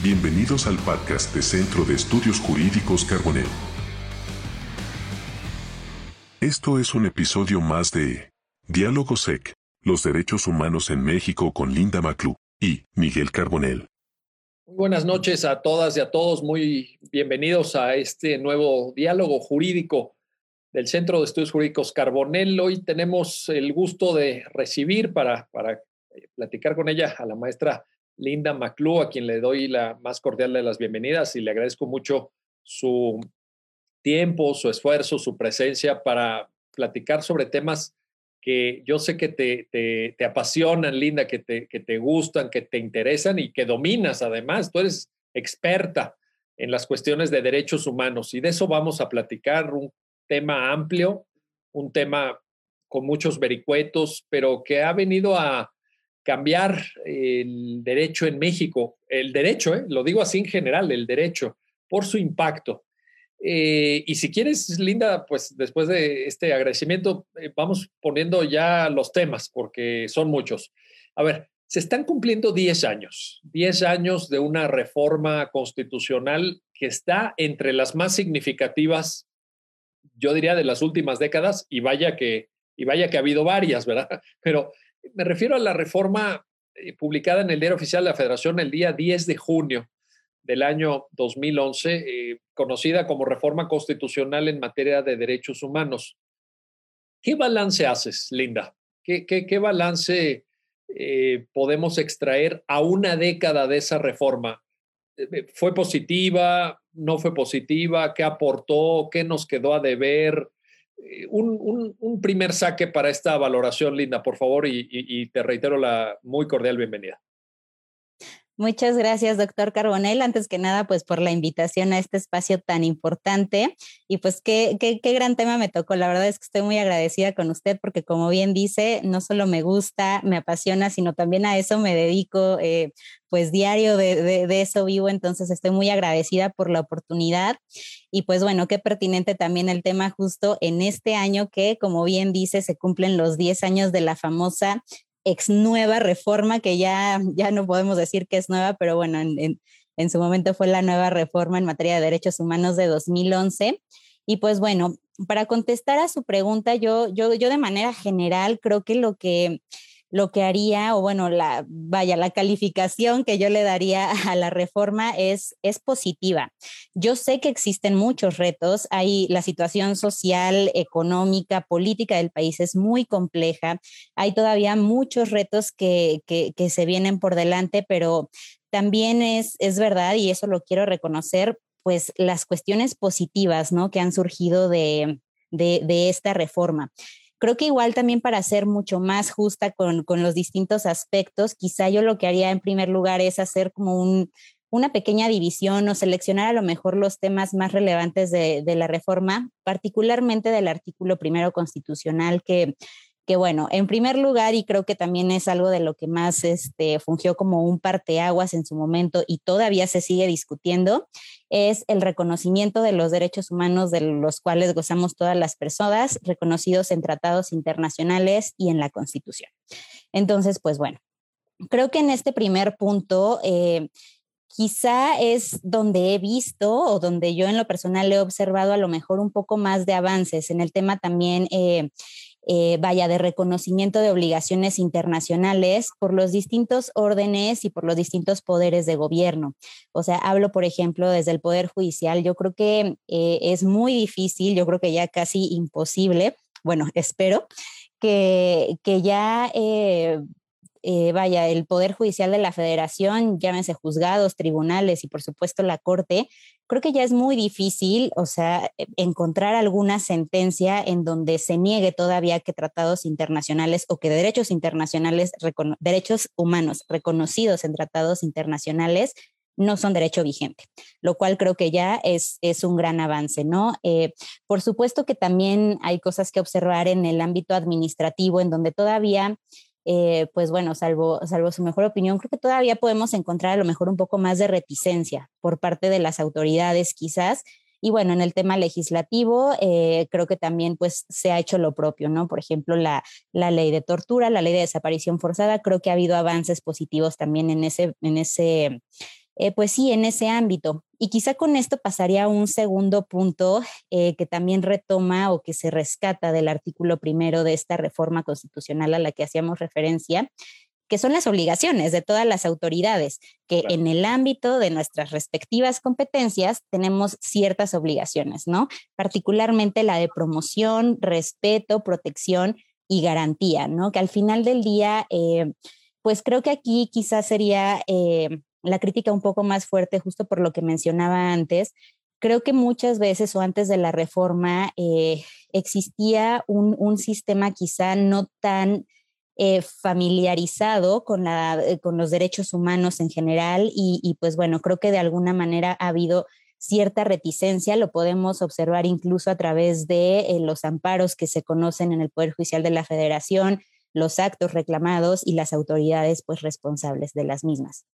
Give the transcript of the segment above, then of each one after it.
Bienvenidos al podcast de Centro de Estudios Jurídicos Carbonell. Esto es un episodio más de Diálogo SEC, los derechos humanos en México con Linda Maclú y Miguel Carbonell. Muy buenas noches a todas y a todos, muy bienvenidos a este nuevo diálogo jurídico del Centro de Estudios Jurídicos Carbonell. Hoy tenemos el gusto de recibir para, para eh, platicar con ella a la maestra Linda Maclú, a quien le doy la más cordial de las bienvenidas y le agradezco mucho su tiempo, su esfuerzo, su presencia para platicar sobre temas que yo sé que te, te, apasionan, Linda, que te, que te gustan, que te interesan y que dominas además. Tú eres experta en las cuestiones de derechos humanos y de eso vamos a platicar, un tema amplio, un tema con muchos vericuetos, pero que ha venido a, cambiar el derecho en México, el derecho, ¿eh? lo digo así en general, el derecho, por su impacto. Eh, y si quieres, Linda, pues después de este agradecimiento, eh, vamos poniendo ya los temas, porque son muchos. A ver, se están cumpliendo 10 años, 10 años de una reforma constitucional que está entre las más significativas, yo diría, de las últimas décadas, y vaya que, y vaya que ha habido varias, ¿verdad? Pero me refiero a la reforma eh, publicada en el Diario Oficial de la Federación el día 10 de junio del año 2011, eh, conocida como Reforma Constitucional en materia de derechos humanos. ¿Qué balance haces, Linda? ¿Qué, balance eh, podemos extraer a una década de esa reforma? ¿Fue positiva? ¿No fue positiva? ¿Qué aportó? ¿Qué nos quedó a deber? Eh, un, primer saque para esta valoración, Linda, por favor, y, te reitero la muy cordial bienvenida. Muchas gracias, doctor Carbonell. Antes que nada, pues por la invitación a este espacio tan importante. Y pues qué, qué, qué, gran tema me tocó. La verdad es que estoy muy agradecida con usted porque como bien dice, no solo me gusta, me apasiona, sino también a eso me dedico eh, pues diario de, de, eso vivo, entonces estoy muy agradecida por la oportunidad y pues bueno, qué pertinente también el tema justo en este año que, como bien dice, se cumplen los 10 años de la famosa ex nueva reforma, que ya, ya no podemos decir que es nueva, pero bueno, en, en su momento fue la nueva reforma en materia de derechos humanos de 2011. Y pues bueno, para contestar a su pregunta, yo, yo, yo de manera general creo que lo que lo que haría, o bueno, la, vaya, la calificación que yo le daría a la reforma es, es positiva. Yo sé que existen muchos retos, hay la situación social, económica, política del país es muy compleja, hay todavía muchos retos que, que, se vienen por delante, pero también es, es verdad, y eso lo quiero reconocer, pues las cuestiones positivas, ¿no? Que han surgido de, de esta reforma. Creo que igual también para ser mucho más justa con, con los distintos aspectos, quizá yo lo que haría en primer lugar es hacer como un, una pequeña división o seleccionar a lo mejor los temas más relevantes de, de, la reforma, particularmente del artículo primero constitucional que que bueno, en primer lugar, y creo que también es algo de lo que más este, fungió como un parteaguas en su momento y todavía se sigue discutiendo, es el reconocimiento de los derechos humanos de los cuales gozamos todas las personas, reconocidos en tratados internacionales y en la Constitución. Entonces, pues bueno, creo que en este primer punto... Eh, quizá es donde he visto o donde yo en lo personal he observado a lo mejor un poco más de avances en el tema también eh, eh, vaya, de reconocimiento de obligaciones internacionales por los distintos órdenes y por los distintos poderes de gobierno. O sea, hablo, por ejemplo, desde el Poder Judicial. Yo creo que eh, es muy difícil, yo creo que ya casi imposible, bueno, espero, que, que ya eh, eh, vaya, el Poder Judicial de la Federación, llámense juzgados, tribunales y por supuesto la Corte, creo que ya es muy difícil, o sea, e, encontrar alguna sentencia en donde se niegue todavía que tratados internacionales o que derechos internacionales, derechos humanos reconocidos en tratados internacionales no son derecho vigente, lo cual creo que ya es, es un gran avance, ¿no? Eh, por supuesto que también hay cosas que observar en el ámbito administrativo, en donde todavía eh, pues bueno, salvo, salvo su mejor opinión, creo que todavía podemos encontrar a lo mejor un poco más de reticencia por parte de las autoridades quizás. Y bueno, en el tema legislativo, eh, creo que también pues se ha hecho lo propio, ¿no? Por ejemplo, la, la ley de tortura, la ley de desaparición forzada, creo que ha habido avances positivos también en ese, en ese eh, pues sí, en ese ámbito. Y quizá con esto pasaría a un segundo punto eh, que también retoma o que se rescata del artículo primero de esta reforma constitucional a la que hacíamos referencia, que son las obligaciones de todas las autoridades, que en el ámbito de nuestras respectivas competencias tenemos ciertas obligaciones, ¿no? Particularmente la de promoción, respeto, protección y garantía, ¿no? Que al final del día, eh, pues creo que aquí quizás sería eh, la crítica un poco más fuerte, justo por lo que mencionaba antes. Creo que muchas veces o antes de la reforma eh, existía un, sistema quizá no tan eh, familiarizado eh, con los derechos humanos en general y, pues bueno, creo que de alguna manera ha habido cierta reticencia, lo podemos observar incluso a través de los amparos que se conocen en el Poder Judicial de la Federación, los actos reclamados y las autoridades pues responsables de las mismas.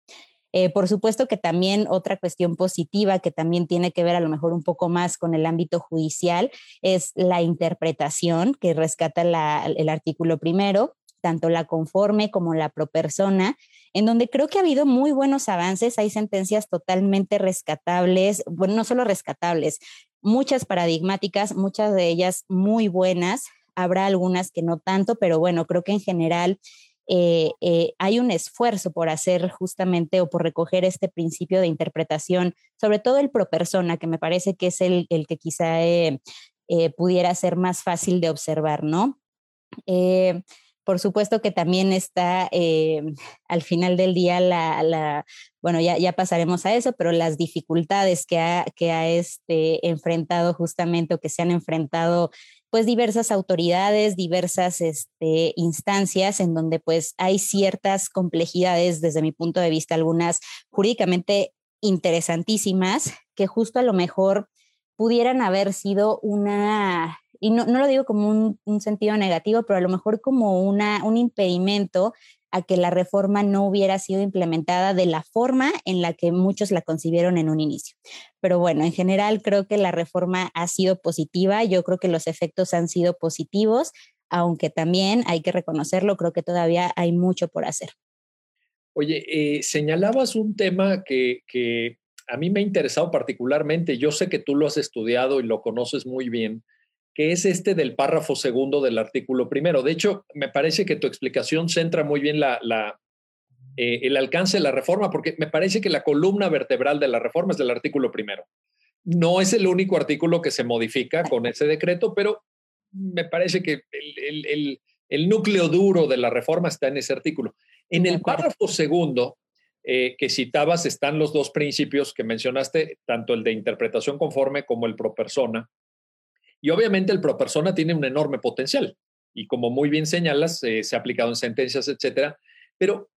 Por supuesto que también otra cuestión positiva que también tiene que ver a lo mejor un poco más con el ámbito judicial es la interpretación que rescata el artículo primero, tanto la conforme como la propersona, en donde creo que ha habido muy buenos avances, hay sentencias totalmente rescatables, bueno, no solo rescatables, muchas paradigmáticas, muchas de ellas muy buenas, habrá algunas que no tanto, pero bueno, creo que en general eh, eh, hay un esfuerzo por hacer justamente o por recoger este principio de interpretación, sobre todo el pro persona, que me parece que es el, que quizá eh, pudiera ser más fácil de observar, ¿no? Por supuesto que también está eh, al final del día la, bueno, ya, ya, pasaremos a eso, pero las dificultades que ha, que ha este, enfrentado justamente o que se han enfrentado pues diversas autoridades, diversas este, instancias en donde pues hay ciertas complejidades desde mi punto de vista, algunas jurídicamente interesantísimas, que justo a lo mejor pudieran haber sido una y no, lo digo como un, sentido negativo, pero a lo mejor como una, un impedimento a que la reforma no hubiera sido implementada de la forma en la que muchos la concibieron en un inicio. Pero bueno, en general creo que la reforma ha sido positiva, yo creo que los efectos han sido positivos, aunque también hay que reconocerlo, creo que todavía hay mucho por hacer. Oye, eh, señalabas un tema que, que a mí me ha interesado particularmente, yo sé que tú lo has estudiado y lo conoces muy bien, que es este del párrafo segundo del artículo primero. De hecho, me parece que tu explicación centra muy bien la, eh, el alcance de la reforma, porque me parece que la columna vertebral de la reforma es del artículo primero. No es el único artículo que se modifica con ese decreto, pero me parece que el, núcleo duro de la reforma está en ese artículo. En el párrafo segundo eh, que citabas están los dos principios que mencionaste, tanto el de interpretación conforme como el pro persona y obviamente el pro persona tiene un enorme potencial y como muy bien señalas, eh, se ha aplicado en sentencias, etcétera. Pero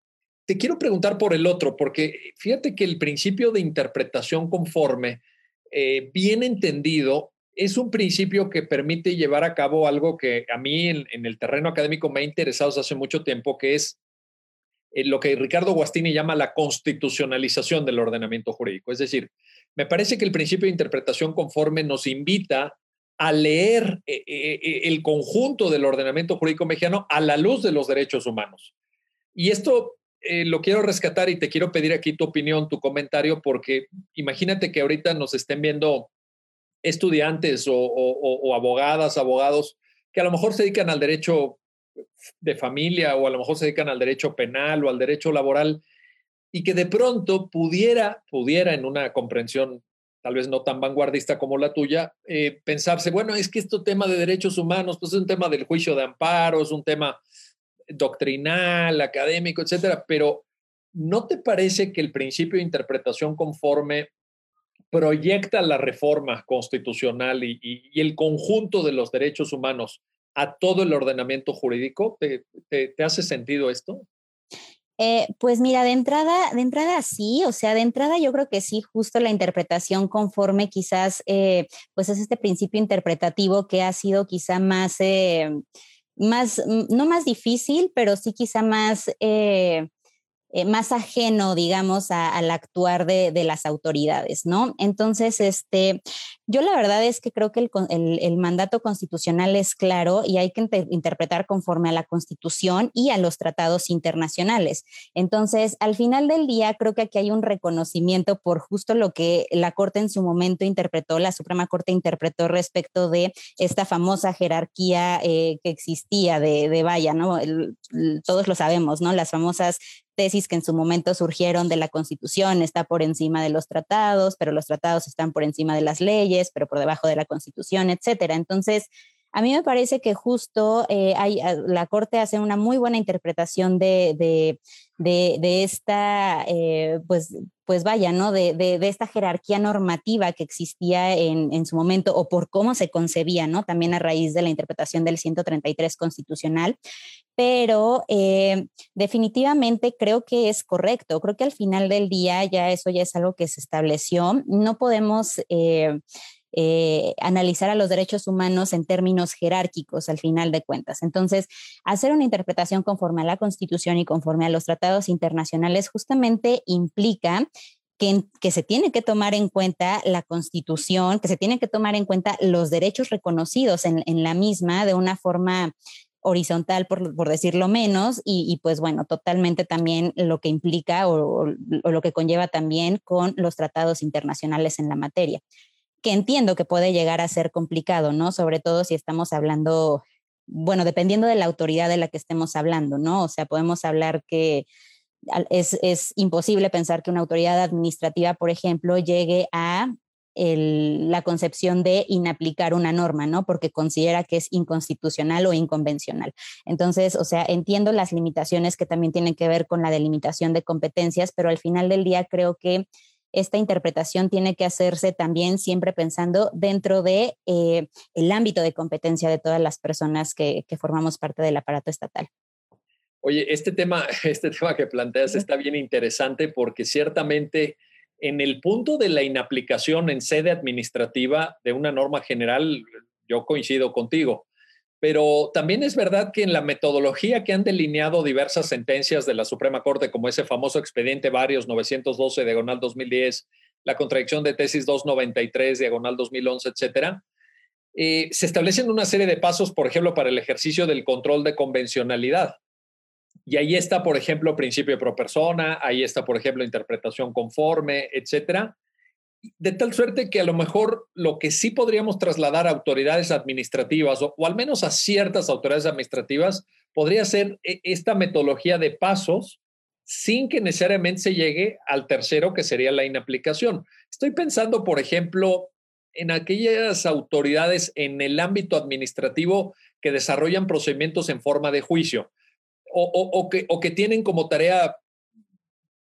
te quiero preguntar por el otro, porque fíjate que el principio de interpretación conforme, eh, bien entendido, es un principio que permite llevar a cabo algo que a mí en, el terreno académico me ha interesado hace mucho tiempo, que es eh, lo que Ricardo Guastini llama la constitucionalización del ordenamiento jurídico. Es decir, me parece que el principio de interpretación conforme nos invita a leer eh, eh, eh, el conjunto del ordenamiento jurídico mexicano a la luz de los derechos humanos. Y esto lo quiero rescatar y te quiero pedir aquí tu opinión, tu comentario, porque imagínate que ahorita nos estén viendo estudiantes o, abogadas, abogados, que a lo mejor se dedican al derecho de familia o a lo mejor se dedican al derecho penal o al derecho laboral y que de pronto pudiera, pudiera en una comprensión tal vez no tan vanguardista como la tuya, eh, pensarse, bueno, es que este tema de derechos humanos, pues es un tema del juicio de amparo, es un tema doctrinal, académico, etcétera, pero ¿no te parece que el principio de interpretación conforme proyecta la reforma constitucional y, el conjunto de los derechos humanos a todo el ordenamiento jurídico? te hace sentido esto? Eh, pues mira, de entrada, de entrada sí, o sea, de entrada yo creo que sí, justo la interpretación conforme quizás, eh, pues es este principio interpretativo que ha sido quizá más, eh, más, mm, no más difícil, pero sí quizá más, más ajeno, digamos, al actuar de, de, las autoridades, ¿no? Entonces, este, Yo la verdad es que creo que el, mandato constitucional es claro y hay que interpretar conforme a la constitución y a los tratados internacionales. Entonces, al final del día, creo que aquí hay un reconocimiento por justo lo que la Corte en su momento interpretó, la Suprema Corte interpretó respecto de esta famosa jerarquía eh, que existía de, de vaya, ¿no? todos lo sabemos, ¿no? Las famosas tesis que en su momento surgieron de la Constitución, está por encima de los tratados, pero los tratados están por encima de las leyes, pero por debajo de la Constitución, etcétera. Entonces, a mí me parece que justo eh, ah, la Corte hace una muy buena interpretación de, de, de, esta, eh, pues, pues vaya, ¿no? De, de, esta jerarquía normativa que existía en, en, su momento o por cómo se concebía, ¿no? También a raíz de la interpretación del 133 constitucional. Pero eh, definitivamente creo que es correcto. Creo que al final del día ya eso ya es algo que se estableció. No podemos... analizar a los derechos humanos en términos jerárquicos al final de cuentas. Entonces, hacer una interpretación conforme a la Constitución y conforme a los tratados internacionales justamente implica que, se tiene que tomar en cuenta la constitución, que se tiene que tomar en cuenta los derechos reconocidos en, la misma de una forma horizontal, por, decirlo menos, y, pues bueno, totalmente también lo que implica o, lo que conlleva también con los tratados internacionales en la materia que entiendo que puede llegar a ser complicado, ¿no? Sobre todo si estamos hablando, bueno, dependiendo de la autoridad de la que estemos hablando, ¿no? O sea, podemos hablar que es, es imposible pensar que una autoridad administrativa, por ejemplo, llegue a la concepción de inaplicar una norma, ¿no? Porque considera que es inconstitucional o inconvencional. Entonces, o sea, entiendo las limitaciones que también tienen que ver con la delimitación de competencias, pero al final del día creo que esta interpretación tiene que hacerse también siempre pensando dentro de eh, el ámbito de competencia de todas las personas que, que, formamos parte del aparato estatal. Oye, este tema, este tema que planteas está bien interesante porque ciertamente en el punto de la inaplicación en sede administrativa de una norma general, yo coincido contigo. Pero también es verdad que en la metodología que han delineado diversas sentencias de la Suprema Corte, como ese famoso expediente varios 912 diagonal 2010, la contradicción de tesis 293 diagonal 2011, etcétera, eh, se establecen una serie de pasos, por ejemplo, para el ejercicio del control de convencionalidad. Y ahí está, por ejemplo, principio pro persona, ahí está, por ejemplo, interpretación conforme, etcétera de tal suerte que a lo mejor lo que sí podríamos trasladar a autoridades administrativas o, al menos a ciertas autoridades administrativas podría ser e, esta metodología de pasos sin que necesariamente se llegue al tercero que sería la inaplicación. Estoy pensando, por ejemplo, en aquellas autoridades en el ámbito administrativo que desarrollan procedimientos en forma de juicio o, que, o que tienen como tarea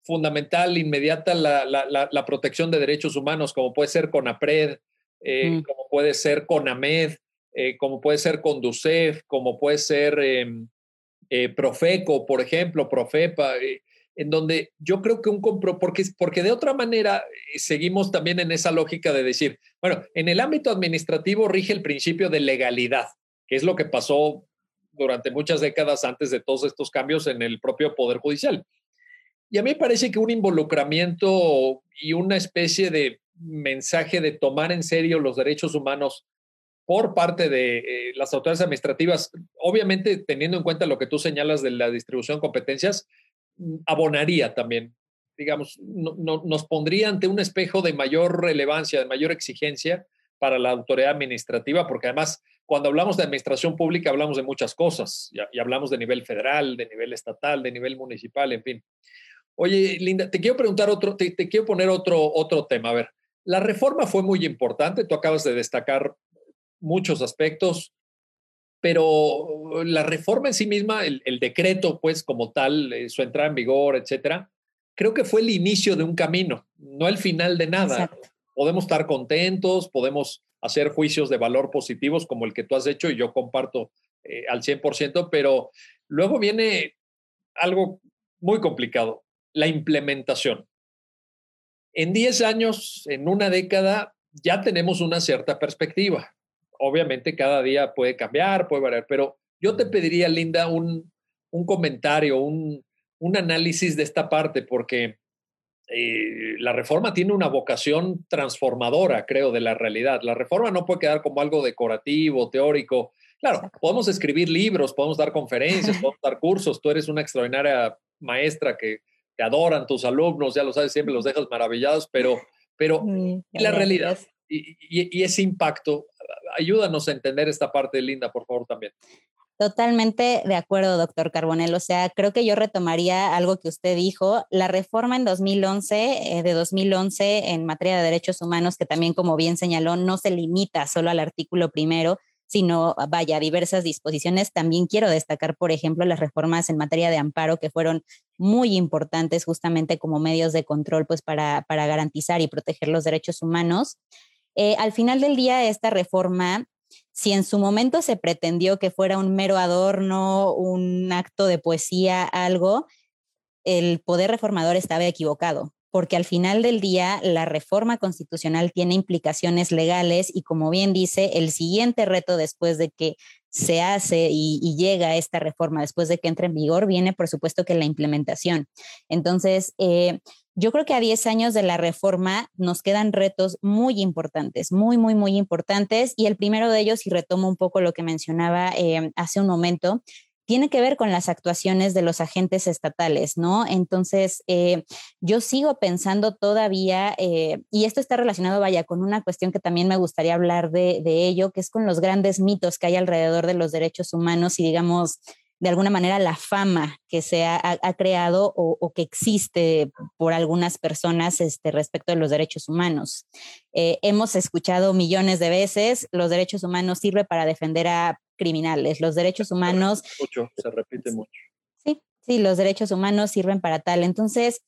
fundamental, inmediata, la, la, la, protección de derechos humanos, como puede ser CONAPRED, eh, mm. como puede ser CONAMED, eh, como puede ser CONDUCEF, como puede ser em, eh, Profeco, por ejemplo, Profepa, eh, en donde yo creo que un compro, porque, porque de otra manera seguimos también en esa lógica de decir, bueno, en el ámbito administrativo rige el principio de legalidad, que es lo que pasó durante muchas décadas antes de todos estos cambios en el propio Poder Judicial. Y a mí me parece que un involucramiento y una especie de mensaje de tomar en serio los derechos humanos por parte de eh, las autoridades administrativas, obviamente teniendo en cuenta lo que tú señalas de la distribución de competencias, mm, abonaría también, digamos, no, nos pondría ante un espejo de mayor relevancia, de mayor exigencia para la autoridad administrativa, porque además cuando hablamos de administración pública hablamos de muchas cosas, y hablamos de nivel federal, de nivel estatal, de nivel municipal, en fin. Oye, Linda, te quiero preguntar otro, te, quiero poner otro, otro tema. A ver, la reforma fue muy importante, tú acabas de destacar muchos aspectos, pero la reforma en sí misma, el, decreto, pues como tal, eh, su entrada en vigor, etcétera, creo que fue el inicio de un camino, no el final de nada. Podemos estar contentos, podemos hacer juicios de valor positivos como el que tú has hecho y yo comparto eh, al 100%, pero luego viene algo muy complicado la implementación. En 10 años, en una década, ya tenemos una cierta perspectiva. Obviamente cada día puede cambiar, puede variar, pero yo te pediría, Linda, un, un comentario, un, un análisis de esta parte, porque eh, la reforma tiene una vocación transformadora, creo, de la realidad. La reforma no puede quedar como algo decorativo, teórico. Claro, podemos escribir libros, podemos dar conferencias, podemos dar cursos. Tú eres una extraordinaria maestra que te adoran tus alumnos, ya lo sabes, siempre los dejas maravillados, pero, pero la realidad y, ese impacto, ayúdanos a entender esta parte, Linda, por favor, también. Totalmente de acuerdo, doctor Carbonel. O sea, creo que yo retomaría algo que usted dijo. La reforma en 2011, eh, de 2011 en materia de derechos humanos, que también, como bien señaló, no se limita solo al artículo primero, sino, vaya, diversas disposiciones. También quiero destacar, por ejemplo, las reformas en materia de amparo, que fueron muy importantes justamente como medios de control, pues para, para garantizar y proteger los derechos humanos. Eh, al final del día, esta reforma si en su momento se pretendió que fuera un mero adorno, un acto de poesía, algo, el poder reformador estaba equivocado, porque al final del día la reforma constitucional tiene implicaciones legales y como bien dice, el siguiente reto después de que se hace y, llega esta reforma, después de que entre en vigor, viene por supuesto que la implementación. Entonces, eh, yo creo que a 10 años de la reforma nos quedan retos muy importantes, muy, muy, muy importantes. Y el primero de ellos, y retomo un poco lo que mencionaba eh, hace un momento, tiene que ver con las actuaciones de los agentes estatales, ¿no? Entonces, eh, yo sigo pensando todavía, eh, y esto está relacionado, vaya, con una cuestión que también me gustaría hablar de, ello, que es con los grandes mitos que hay alrededor de los derechos humanos y, digamos, de alguna manera la fama que se ha, creado o, que existe por algunas personas este, respecto de los derechos humanos. Eh, hemos escuchado millones de veces, los derechos humanos sirven para defender a criminales, los derechos humanos... Mucho, se repite mucho. Sí, sí, los derechos humanos sirven para tal. Entonces,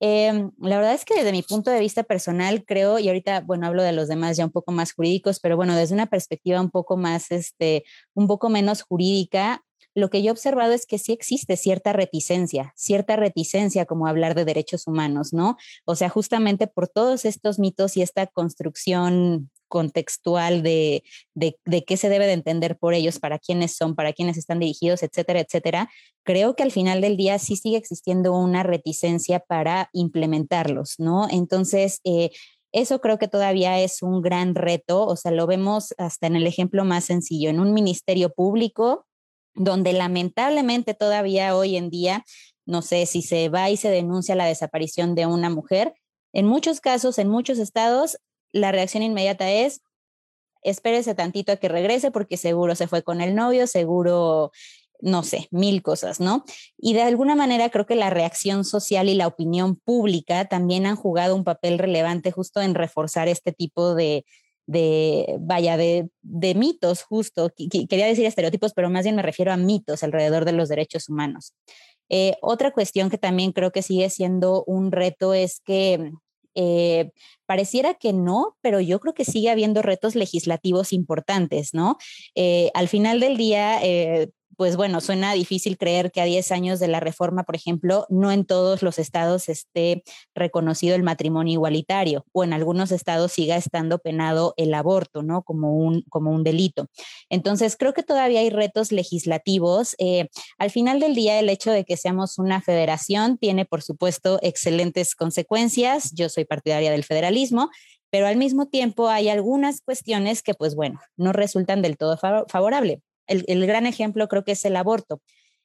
em, la verdad es que desde mi punto de vista personal creo, y ahorita, bueno, hablo de los demás ya un poco más jurídicos, pero bueno, desde una perspectiva un poco más, este, un poco menos jurídica, lo que yo he observado es que sí existe cierta reticencia, cierta reticencia como hablar de derechos humanos, ¿no? O sea, justamente por todos estos mitos y esta construcción contextual de, de, qué se debe de entender por ellos, para quiénes son, para quiénes están dirigidos, etcétera, etcétera, creo que al final del día sí sigue existiendo una reticencia para implementarlos, ¿no? Entonces, eh, eso creo que todavía es un gran reto, o sea, lo vemos hasta en el ejemplo más sencillo, en un ministerio público donde lamentablemente todavía hoy en día, no sé, si se va y se denuncia la desaparición de una mujer, en muchos casos, en muchos estados, la reacción inmediata es, espérese tantito a que regrese porque seguro se fue con el novio, seguro, no sé, mil cosas, ¿no? Y de alguna manera creo que la reacción social y la opinión pública también han jugado un papel relevante justo en reforzar este tipo de, de, vaya, de, mitos justo, quería decir estereotipos, pero más bien me refiero a mitos alrededor de los derechos humanos. Eh, otra cuestión que también creo que sigue siendo un reto es que eh, pareciera que no, pero yo creo que sigue habiendo retos legislativos importantes, ¿no? Eh, al final del día, pues bueno, suena difícil creer que a 10 años de la reforma, por ejemplo, no en todos los estados esté reconocido el matrimonio igualitario o en algunos estados siga estando penado el aborto, ¿no? Como un, como un delito. Entonces, creo que todavía hay retos legislativos. Eh, al final del día, el hecho de que seamos una federación tiene, por supuesto, excelentes consecuencias. Yo soy partidaria del federalismo, pero al mismo tiempo hay algunas cuestiones que, pues bueno, no resultan del todo favorable el, gran ejemplo creo que es el aborto.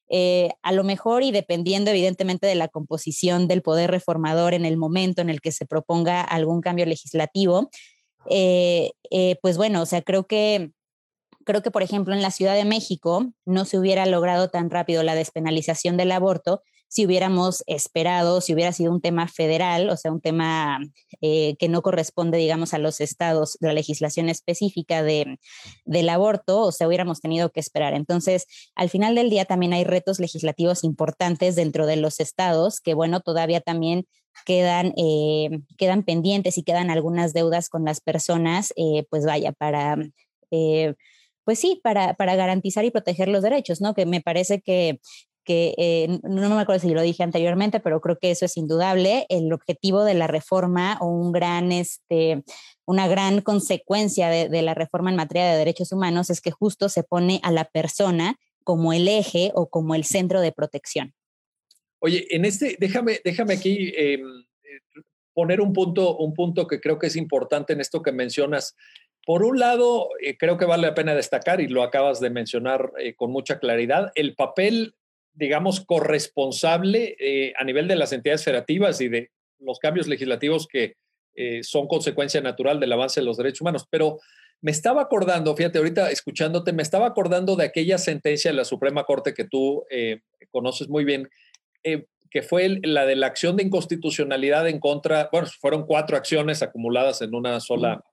Eh, a lo mejor y dependiendo evidentemente de la composición del poder reformador en el momento en el que se proponga algún cambio legislativo, eh, eh, pues bueno, o sea, creo que creo que por ejemplo en la Ciudad de México no se hubiera logrado tan rápido la despenalización del aborto si hubiéramos esperado, si hubiera sido un tema federal, o sea, un tema eh, que no corresponde, digamos, a los estados, la legislación específica de, del aborto, o sea, hubiéramos tenido que esperar. Entonces, al final del día también hay retos legislativos importantes dentro de los estados que, bueno, todavía también quedan, eh, quedan pendientes y quedan algunas deudas con las personas, eh, pues vaya, para pues sí, para, para, garantizar y proteger los derechos, ¿no? Que me parece que que eh, no me acuerdo si lo dije anteriormente, pero creo que eso es indudable. El objetivo de la reforma o un gran, este, una gran consecuencia de, la reforma en materia de derechos humanos es que justo se pone a la persona como el eje o como el centro de protección. Oye, en este, déjame, déjame aquí em, poner un punto, un punto que creo que es importante en esto que mencionas. Por un lado, eh, creo que vale la pena destacar, y lo acabas de mencionar eh, con mucha claridad, el papel, digamos, corresponsable eh, a nivel de las entidades federativas y de los cambios legislativos que son consecuencia natural del avance de los derechos humanos. Pero me estaba acordando, fíjate, ahorita escuchándote, me estaba acordando de aquella sentencia de la Suprema Corte que tú conoces muy bien, que fue la de la acción de inconstitucionalidad en contra, bueno, fueron cuatro acciones acumuladas en una sola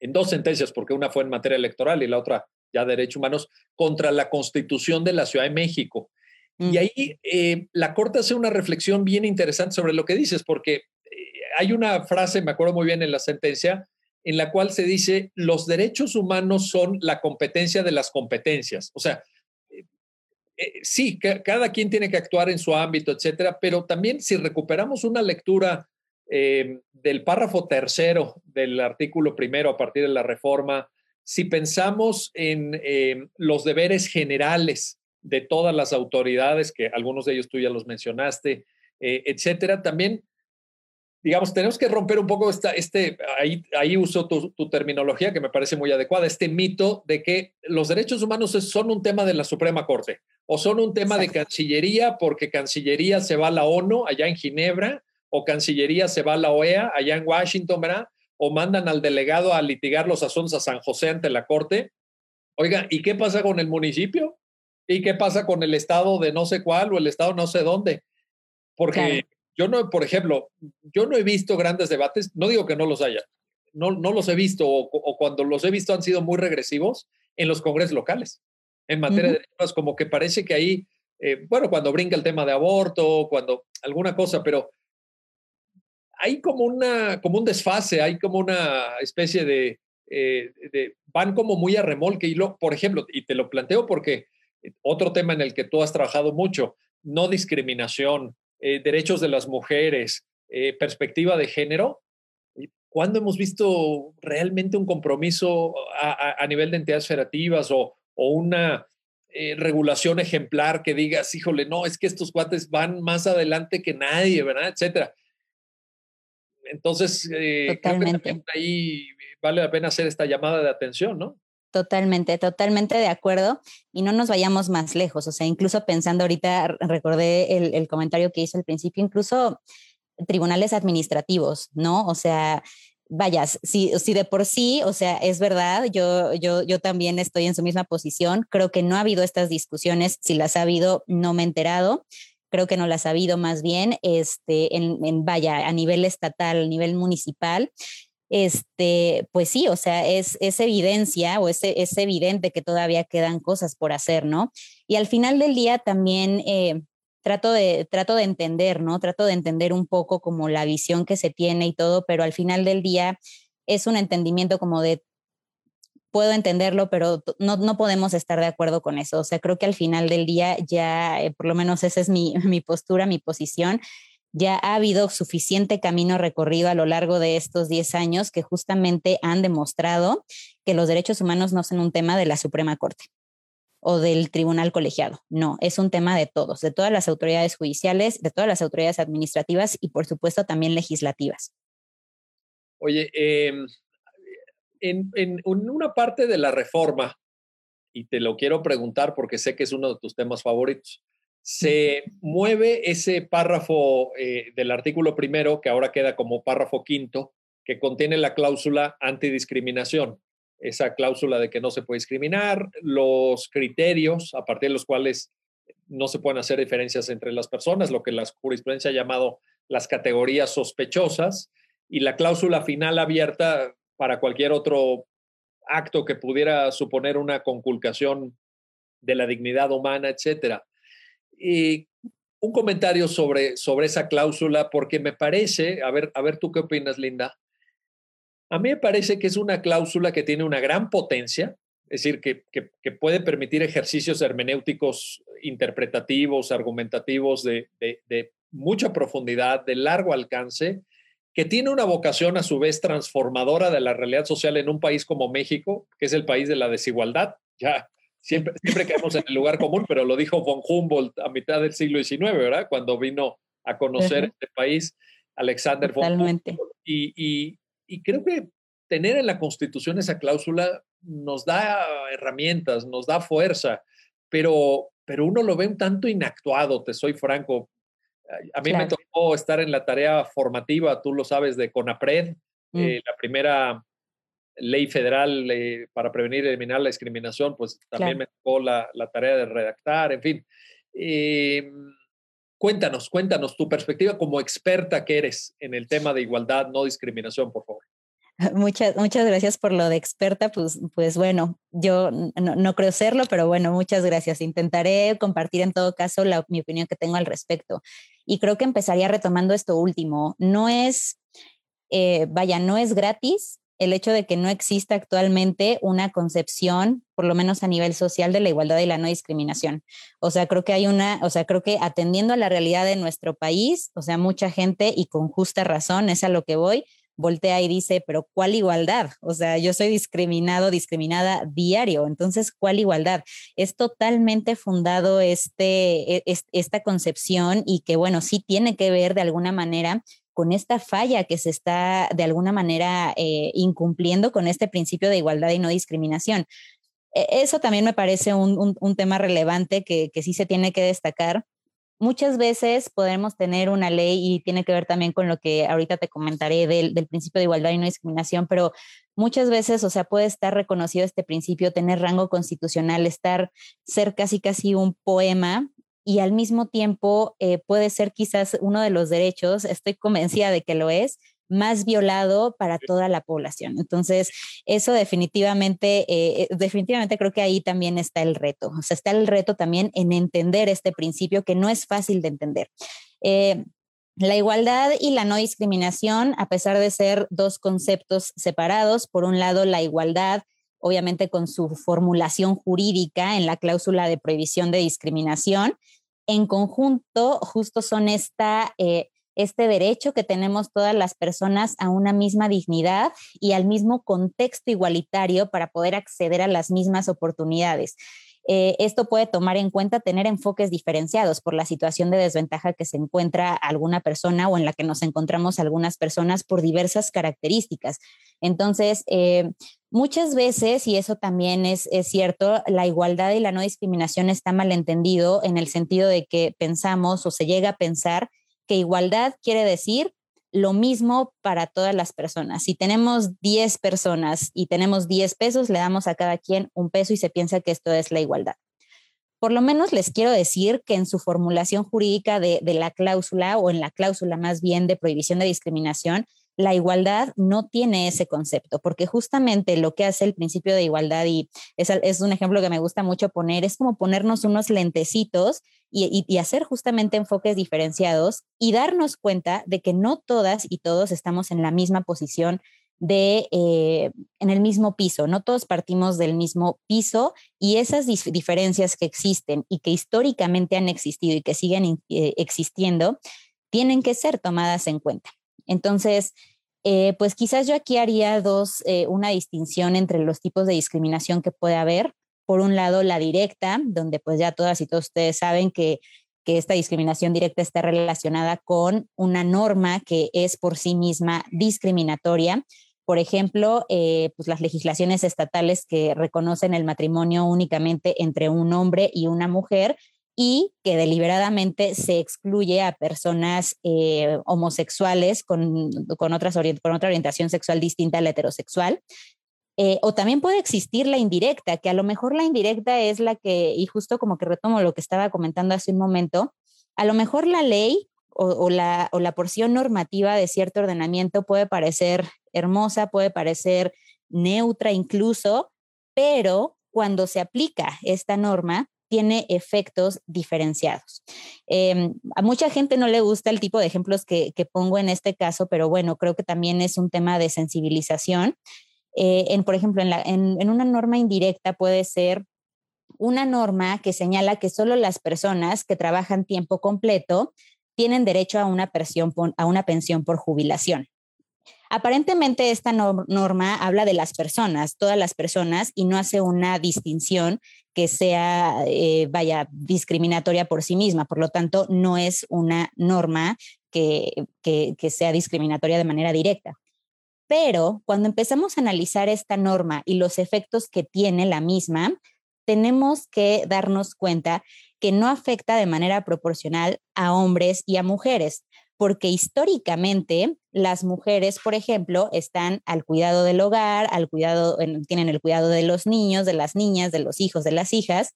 en dos sentencias, porque una fue en materia electoral y la otra ya de derechos humanos, contra la constitución de la Ciudad de México. Y mm. ahí eh, la Corte hace una reflexión bien interesante sobre lo que dices, porque eh, hay una frase, me acuerdo muy bien en la sentencia, en la cual se dice, los derechos humanos son la competencia de las competencias. O sea, eh, sí, cada quien tiene que actuar en su ámbito, etcétera, pero también si recuperamos una lectura eh, del párrafo tercero del artículo primero a partir de la reforma, si pensamos en eh, los deberes generales de todas las autoridades, que algunos de ellos tú ya los mencionaste, eh, etcétera, también, digamos, tenemos que romper un poco esta, este, ahí, ahí uso tu, tu, terminología que me parece muy adecuada, este mito de que los derechos humanos son un tema de la Suprema Corte o son un tema de Cancillería porque Cancillería se va a la ONU allá en Ginebra o Cancillería se va a la OEA allá en Washington, ¿verdad? O mandan al delegado a litigar los asuntos a San José ante la Corte. Oiga, ¿y qué pasa con el municipio? ¿Y qué pasa con el estado de no sé cuál o el estado no sé dónde? Porque yo no, por ejemplo, yo no he visto grandes debates, no digo que no los haya, no, no los he visto o, cuando los he visto han sido muy regresivos en los congresos locales en materia de derechos, como que parece que ahí, eh, bueno, cuando brinca el tema de aborto, cuando alguna cosa, pero hay como, una, como un desfase, hay como una especie de, eh, de, van como muy a remolque. Y lo, por ejemplo, y te lo planteo porque otro tema en el que tú has trabajado mucho, no discriminación, eh, derechos de las mujeres, perspectiva de género. ¿Cuándo hemos visto realmente un compromiso a, a, nivel de entidades federativas o, o una regulación ejemplar que digas, híjole, no, es que estos cuates van más adelante que nadie, ¿verdad? Etcétera. Entonces, eh, ahí vale la pena hacer esta llamada de atención, ¿no? Totalmente, totalmente de acuerdo. Y no nos vayamos más lejos. O sea, incluso pensando ahorita, recordé el, comentario que hice al principio, incluso tribunales administrativos, ¿no? O sea, vayas, si, si de por sí, o sea, es verdad, yo, yo, yo también estoy en su misma posición. Creo que no ha habido estas discusiones. Si las ha habido, no me he enterado creo que no la ha sabido más bien, este, en, vaya, a nivel estatal, a nivel municipal, este, pues sí, o sea, es, es evidencia o es, es, evidente que todavía quedan cosas por hacer, ¿no? Y al final del día también eh, trato, de, trato de entender, ¿no? Trato de entender un poco como la visión que se tiene y todo, pero al final del día es un entendimiento como de puedo entenderlo, pero no, no, podemos estar de acuerdo con eso. O sea, creo que al final del día ya, eh, por lo menos esa es mi, mi postura, mi posición, ya ha habido suficiente camino recorrido a lo largo de estos 10 años que justamente han demostrado que los derechos humanos no son un tema de la Suprema Corte o del tribunal colegiado. No, es un tema de todos, de todas las autoridades judiciales, de todas las autoridades administrativas y por supuesto también legislativas. Oye, eh, en, una parte de la reforma, y te lo quiero preguntar porque sé que es uno de tus temas favoritos, se mueve ese párrafo eh, del artículo primero, que ahora queda como párrafo quinto, que contiene la cláusula antidiscriminación, esa cláusula de que no se puede discriminar, los criterios a partir de los cuales no se pueden hacer diferencias entre las personas, lo que la jurisprudencia ha llamado las categorías sospechosas, y la cláusula final abierta para cualquier otro acto que pudiera suponer una conculcación de la dignidad humana, etcétera. Y un comentario sobre, sobre esa cláusula, porque me parece, a ver, a ver tú qué opinas, Linda. A mí me parece que es una cláusula que tiene una gran potencia, es decir, que, que, puede permitir ejercicios hermenéuticos interpretativos, argumentativos de, de mucha profundidad, de largo alcance, que tiene una vocación a su vez transformadora de la realidad social en un país como México, que es el país de la desigualdad. Ya siempre, siempre quedamos en el lugar común, pero lo dijo von Humboldt a mitad del siglo XIX, ¿verdad? Cuando vino a conocer este país. Alexander Totalmente. y, y creo que tener en la Constitución esa cláusula nos da herramientas, nos da fuerza, pero, pero uno lo ve un tanto inactuado, te soy franco. A mí me tocó estar en la tarea formativa, tú lo sabes, de CONAPRED, mm. eh, la primera ley federal eh, para prevenir y eliminar la discriminación, pues también me tocó la, tarea de redactar, en fin. Em, cuéntanos, cuéntanos tu perspectiva como experta que eres en el tema de igualdad, no discriminación, por favor. Muchas, muchas gracias por lo de experta. Pues, pues bueno, yo no, creo serlo, pero bueno, muchas gracias. Intentaré compartir en todo caso la, mi opinión que tengo al respecto. Y creo que empezaría retomando esto último. No es, eh, vaya, no es gratis el hecho de que no exista actualmente una concepción, por lo menos a nivel social, de la igualdad y la no discriminación. O sea, creo que hay una, o sea, creo que atendiendo a la realidad de nuestro país, o sea, mucha gente y con justa razón, es a lo que voy, voltea y dice, pero ¿cuál igualdad? O sea, yo soy discriminado, discriminada diario, entonces, ¿cuál igualdad? Es totalmente fundado este, e, esta concepción y que, bueno, sí tiene que ver de alguna manera con esta falla que se está de alguna manera eh, incumpliendo con este principio de igualdad y no discriminación. E, eso también me parece un, tema relevante que, sí se tiene que destacar muchas veces podemos tener una ley y tiene que ver también con lo que ahorita te comentaré del, principio de igualdad y no discriminación, pero muchas veces, o sea, puede estar reconocido este principio, tener rango constitucional, estar, ser casi casi un poema y al mismo tiempo eh, puede ser quizás uno de los derechos, estoy convencida de que lo es, más violado para toda la población. Entonces, eso definitivamente, eh, eh, definitivamente creo que ahí también está el reto. O sea, está el reto también en entender este principio que no es fácil de entender. Eh, la igualdad y la no discriminación, a pesar de ser dos conceptos separados, por un lado, la igualdad obviamente con su formulación jurídica en la cláusula de prohibición de discriminación, en conjunto justo son esta este derecho que tenemos todas las personas a una misma dignidad y al mismo contexto igualitario para poder acceder a las mismas oportunidades. Eh, esto puede tomar en cuenta tener enfoques diferenciados por la situación de desventaja que se encuentra alguna persona o en la que nos encontramos algunas personas por diversas características. Entonces, eh, muchas veces, y eso también es, es, cierto, la igualdad y la no discriminación está malentendido en el sentido de que pensamos o se llega a pensar que igualdad quiere decir lo mismo para todas las personas. Si tenemos 10 personas y tenemos 10 pesos, le damos a cada quien un peso y se piensa que esto es la igualdad. Por lo menos les quiero decir que en su formulación jurídica de, de la cláusula o en la cláusula más bien de prohibición de discriminación, la igualdad no tiene ese concepto, porque justamente lo que hace el principio de igualdad, y es, un ejemplo que me gusta mucho poner, es como ponernos unos lentecitos y, y, hacer justamente enfoques diferenciados y darnos cuenta de que no todas y todos estamos en la misma posición de eh, en el mismo piso, no todos partimos del mismo piso y esas diferencias que existen y que históricamente han existido y que siguen eh, existiendo tienen que ser tomadas en cuenta. Entonces, eh, pues quizás yo aquí haría dos, eh, una distinción entre los tipos de discriminación que puede haber. Por un lado, la directa, donde pues ya todas y todos ustedes saben que, que esta discriminación directa está relacionada con una norma que es por sí misma discriminatoria. Por ejemplo, eh, pues las legislaciones estatales que reconocen el matrimonio únicamente entre un hombre y una mujer y que deliberadamente se excluye a personas eh, homosexuales con, con, otras con otra orientación sexual distinta a la heterosexual. Eh, o también puede existir la indirecta, que a lo mejor la indirecta es la que, y justo como que retomo lo que estaba comentando hace un momento, a lo mejor la ley o, la, o la porción normativa de cierto ordenamiento puede parecer hermosa, puede parecer neutra incluso, pero cuando se aplica esta norma, tiene efectos diferenciados. Em, a mucha gente no le gusta el tipo de ejemplos que, pongo en este caso, pero bueno, creo que también es un tema de sensibilización. Eh, en, por ejemplo, en, una norma indirecta puede ser una norma que señala que solo las personas que trabajan tiempo completo tienen derecho a una, a una pensión por jubilación. Aparentemente esta norma habla de las personas, todas las personas, y no hace una distinción que sea, eh, vaya, discriminatoria por sí misma. Por lo tanto, no es una norma que, que, que sea discriminatoria de manera directa. Pero cuando empezamos a analizar esta norma y los efectos que tiene la misma, tenemos que darnos cuenta que no afecta de manera proporcional a hombres y a mujeres, porque históricamente las mujeres, por ejemplo, están al cuidado del hogar, al cuidado, tienen el cuidado de los niños, de las niñas, de los hijos, de las hijas,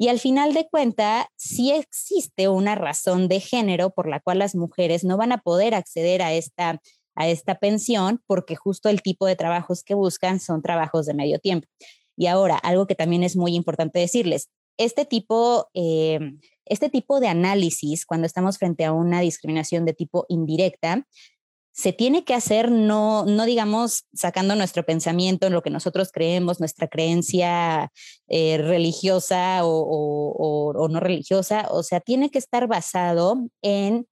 y al final de cuenta, sí existe una razón de género por la cual las mujeres no van a poder acceder a esta, a esta pensión porque justo el tipo de trabajos que buscan son trabajos de medio tiempo. Y ahora, algo que también es muy importante decirles, este tipo, eh, este tipo de análisis, cuando estamos frente a una discriminación de tipo indirecta, se tiene que hacer no, no digamos, sacando nuestro pensamiento en lo que nosotros creemos, nuestra creencia eh, religiosa o, o, no religiosa, o sea, tiene que estar basado en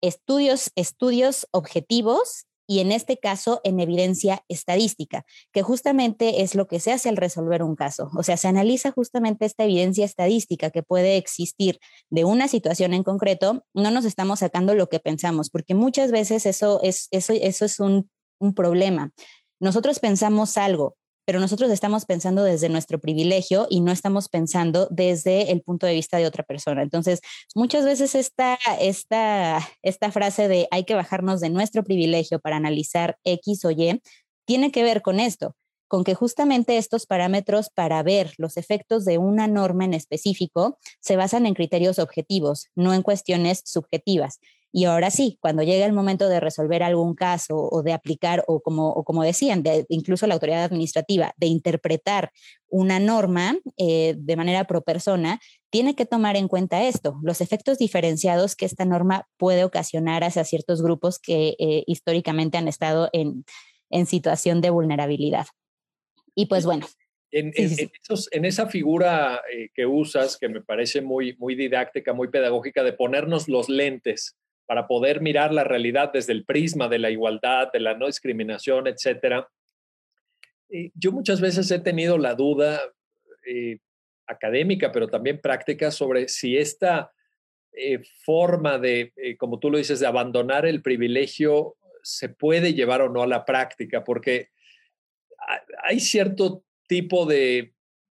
estudios, estudios objetivos y en este caso en evidencia estadística, que justamente es lo que se hace al resolver un caso. O sea, se analiza justamente esta evidencia estadística que puede existir de una situación en concreto, no nos estamos sacando lo que pensamos, porque muchas veces eso es, eso, eso es un, un problema. Nosotros pensamos algo, pero nosotros estamos pensando desde nuestro privilegio y no estamos pensando desde el punto de vista de otra persona. Entonces, muchas veces esta, esta, esta frase de hay que bajarnos de nuestro privilegio para analizar X o Y tiene que ver con esto, con que justamente estos parámetros para ver los efectos de una norma en específico se basan en criterios objetivos, no en cuestiones subjetivas. Y ahora sí, cuando llega el momento de resolver algún caso o de aplicar, o como, como decían, de, incluso la autoridad administrativa, de interpretar una norma eh, de manera pro persona, tiene que tomar en cuenta esto, los efectos diferenciados que esta norma puede ocasionar hacia ciertos grupos que eh, históricamente han estado en, en situación de vulnerabilidad. Y pues bueno. En, en, esa figura eh, que usas, que me parece muy, muy didáctica, muy pedagógica, de ponernos los lentes para poder mirar la realidad desde el prisma de la igualdad, de la no discriminación, etcétera. yo muchas veces he tenido la duda eh, académica, pero también práctica, sobre si esta eh, forma de, eh, como tú lo dices, de abandonar el privilegio se puede llevar o no a la práctica, porque hay cierto tipo de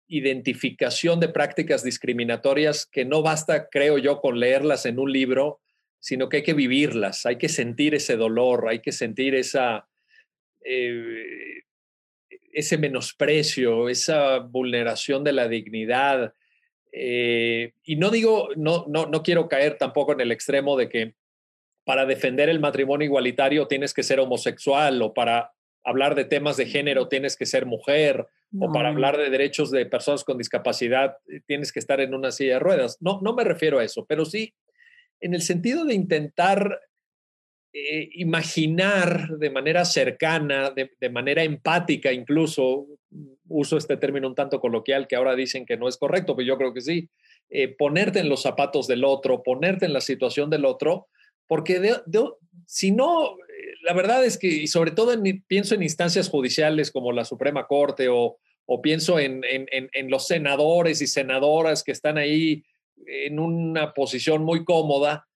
identificación de prácticas discriminatorias que no basta, creo yo, con leerlas en un libro, sino que hay que vivirlas, hay que sentir ese dolor, hay que sentir esa, eh, ese menosprecio, esa vulneración de la dignidad. Eh, y no digo, no, no, no quiero caer tampoco en el extremo de que para defender el matrimonio igualitario tienes que ser homosexual o para hablar de temas de género tienes que ser mujer o para hablar de derechos de personas con discapacidad eh, tienes que estar en una silla de ruedas. No, no me refiero a eso, pero sí en el sentido de intentar eh, imaginar de manera cercana, de, manera empática incluso, uso este término un tanto coloquial que ahora dicen que no es correcto, pero yo creo que sí, eh, ponerte en los zapatos del otro, ponerte en la situación del otro, porque si no, eh, la verdad es que, y sobre todo pienso en instancias judiciales como la Suprema Corte o, pienso en, en los senadores y senadoras que están ahí en una posición muy cómoda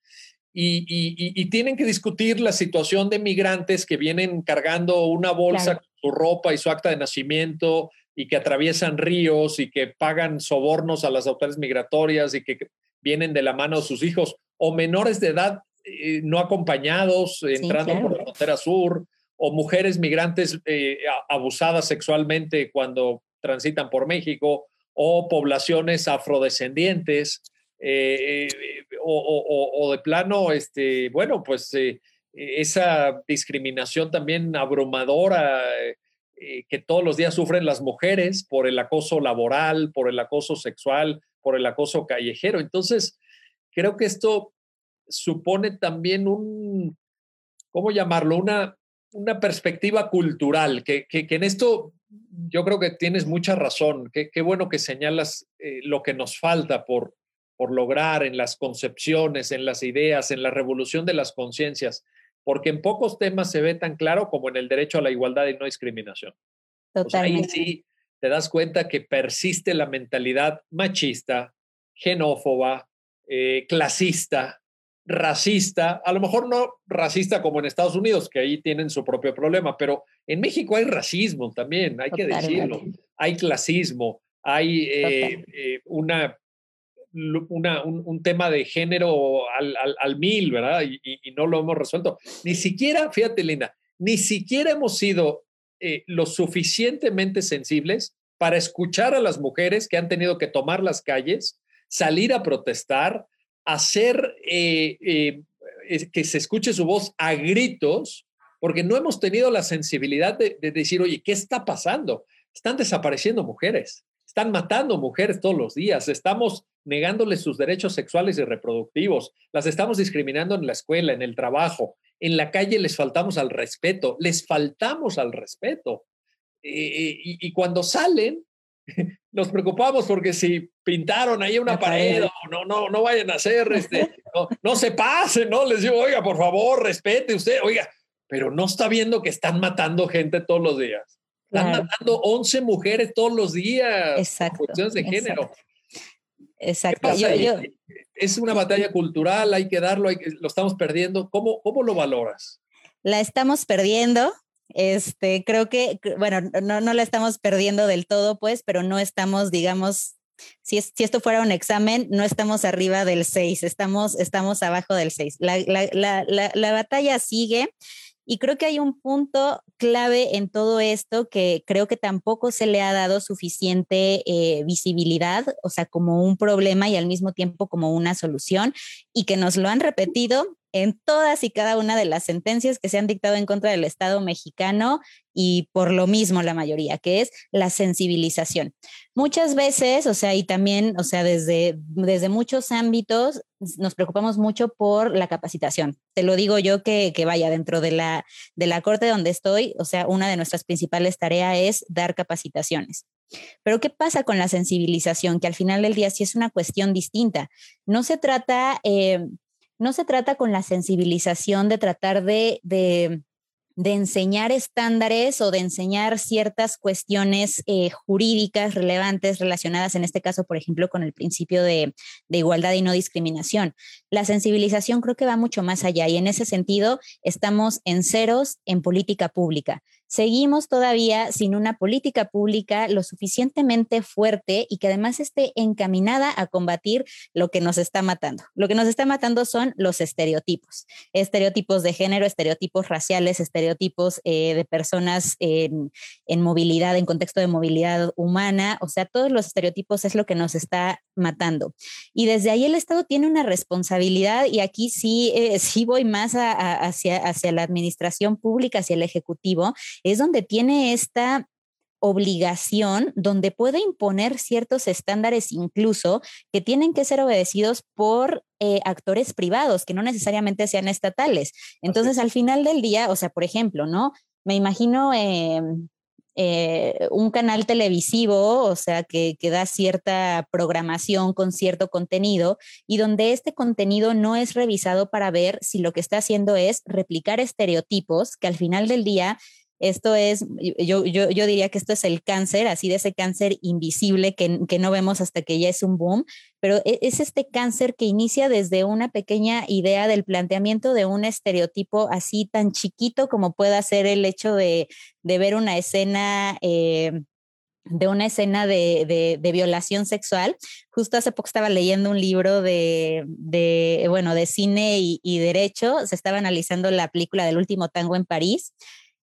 y, tienen que discutir la situación de migrantes que vienen cargando una bolsa con su ropa y su acta de nacimiento y que atraviesan ríos y que pagan sobornos a las autoridades migratorias y que vienen de la mano de sus hijos o menores de edad eh, no acompañados entrando por la frontera sur o mujeres migrantes eh, abusadas sexualmente cuando transitan por México o poblaciones afrodescendientes eh, eh, o, de plano, este, bueno, pues eh, esa discriminación también abrumadora que todos los días sufren las mujeres por el acoso laboral, por el acoso sexual, por el acoso callejero. Entonces, creo que esto supone también un, ¿cómo llamarlo? Una, una perspectiva cultural, que, que, en esto yo creo que tienes mucha razón. Qué bueno que señalas lo que nos falta por, por lograr en las concepciones, en las ideas, en la revolución de las conciencias, porque en pocos temas se ve tan claro como en el derecho a la igualdad y no discriminación. Totalmente. ahí sí te das cuenta que persiste la mentalidad machista, xenófoba, eh, clasista, racista, a lo mejor no racista como en Estados Unidos, que ahí tienen su propio problema, pero en México hay racismo también, hay que decirlo, hay clasismo, hay eh, eh, una, una un, tema de género al, al, mil, ¿verdad? Y, no lo hemos resuelto. Ni siquiera, fíjate, Linda, ni siquiera hemos sido eh, lo suficientemente sensibles para escuchar a las mujeres que han tenido que tomar las calles, salir a protestar, hacer eh, eh, que se escuche su voz a gritos, porque no hemos tenido la sensibilidad de, decir, oye, ¿qué está pasando? Están desapareciendo mujeres, están matando mujeres todos los días, estamos negándoles sus derechos sexuales y reproductivos, las estamos discriminando en la escuela, en el trabajo, en la calle les faltamos al respeto, les faltamos al respeto. Eh, y, cuando salen, nos preocupamos porque si pintaron ahí una pared, no, no, no vayan a hacer, este, no, se pasen, ¿no? Les digo, oiga, por favor, respete usted, oiga, pero no está viendo que están matando gente todos los días. Están matando 11 mujeres todos los días exacto, por cuestiones de género. Exacto. Es una batalla cultural, hay que darlo, lo estamos perdiendo. ¿Cómo, ¿Cómo lo valoras? La estamos perdiendo, este, creo que, bueno, no, no la estamos perdiendo del todo, pues, pero no estamos, digamos, si, si esto fuera un examen, no estamos arriba del 6, estamos, estamos abajo del 6. La, la, la, la, batalla sigue y creo que hay un punto clave en todo esto que creo que tampoco se le ha dado suficiente eh, visibilidad, o sea, como un problema y al mismo tiempo como una solución, y que nos lo han repetido en todas y cada una de las sentencias que se han dictado en contra del Estado mexicano y por lo mismo la mayoría, que es la sensibilización. Muchas veces, o sea, y también, o sea, desde, desde muchos ámbitos nos preocupamos mucho por la capacitación. Te lo digo yo que, que vaya dentro de la, de la corte donde estoy, o sea, una de nuestras principales tareas es dar capacitaciones. Pero ¿qué pasa con la sensibilización? Que al final del día sí es una cuestión distinta. No se trata... Eh, no se trata con la sensibilización de tratar de, de, enseñar estándares o de enseñar ciertas cuestiones eh, jurídicas relevantes relacionadas, en este caso, por ejemplo, con el principio de, de, igualdad y no discriminación. La sensibilización creo que va mucho más allá y en ese sentido estamos en ceros en política pública seguimos todavía sin una política pública lo suficientemente fuerte y que además esté encaminada a combatir lo que nos está matando. Lo que nos está matando son los estereotipos, estereotipos de género, estereotipos raciales, estereotipos eh, de personas en, movilidad, en contexto de movilidad humana, o sea, todos los estereotipos es lo que nos está matando. Y desde ahí el Estado tiene una responsabilidad y aquí sí, eh, sí voy más hacia, hacia la administración pública, hacia el Ejecutivo, es donde tiene esta obligación donde puede imponer ciertos estándares incluso que tienen que ser obedecidos por eh, actores privados, que no necesariamente sean estatales. Entonces, al final del día, o sea, por ejemplo, ¿no? Me imagino em, eh, un canal televisivo, o sea, que, que, da cierta programación con cierto contenido y donde este contenido no es revisado para ver si lo que está haciendo es replicar estereotipos que al final del día esto es, yo, yo, yo, diría que esto es el cáncer, así de ese cáncer invisible que, que, no vemos hasta que ya es un boom, pero e, es este cáncer que inicia desde una pequeña idea del planteamiento de un estereotipo así tan chiquito como pueda ser el hecho de, de ver una escena. Eh, de una escena de, de, violación sexual. Justo hace poco estaba leyendo un libro de, de bueno, de cine y, y, derecho. Se estaba analizando la película del último tango en París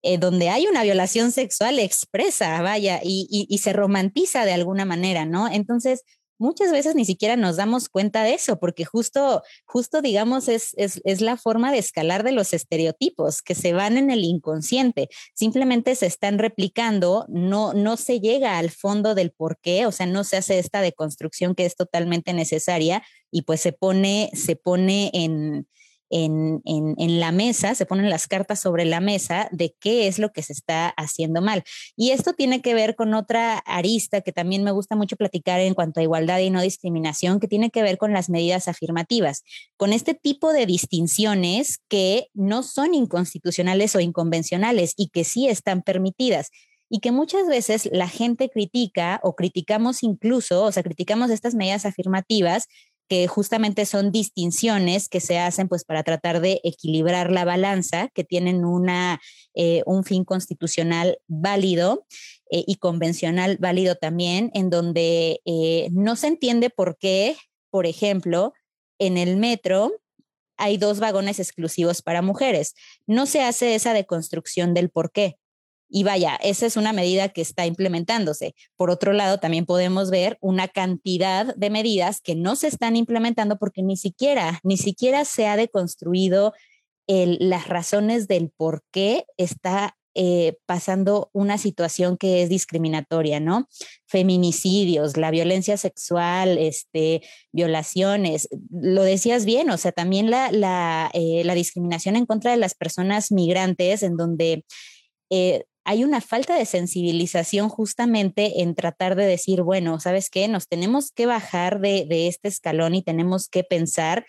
eh, donde hay una violación sexual expresa, vaya, y, se romantiza de alguna manera, ¿no? Entonces, muchas veces ni siquiera nos damos cuenta de eso, porque justo, justo digamos, es, es, la forma de escalar de los estereotipos que se van en el inconsciente, simplemente se están replicando, no, no se llega al fondo del por qué, o sea, no se hace esta deconstrucción que es totalmente necesaria y pues se pone, se pone en, en, la mesa, se ponen las cartas sobre la mesa de qué es lo que se está haciendo mal. Y esto tiene que ver con otra arista que también me gusta mucho platicar en cuanto a igualdad y no discriminación, que tiene que ver con las medidas afirmativas, con este tipo de distinciones que no son inconstitucionales o inconvencionales y que sí están permitidas y que muchas veces la gente critica o criticamos incluso, o sea, criticamos estas medidas afirmativas que justamente son distinciones que se hacen pues para tratar de equilibrar la balanza, que tienen una, eh, un fin constitucional válido eh, y convencional válido también, en donde eh, no se entiende por qué, por ejemplo, en el metro hay dos vagones exclusivos para mujeres. No se hace esa deconstrucción del por qué. Y vaya, esa es una medida que está implementándose. Por otro lado, también podemos ver una cantidad de medidas que no se están implementando porque ni siquiera, ni siquiera se ha deconstruido las razones del por qué está eh, pasando una situación que es discriminatoria, ¿no? Feminicidios, la violencia sexual, este, violaciones, lo decías bien, o sea, también la, la, eh, discriminación en contra de las personas migrantes, en donde eh, hay una falta de sensibilización justamente en tratar de decir, bueno, ¿sabes qué? Nos tenemos que bajar de, este escalón y tenemos que pensar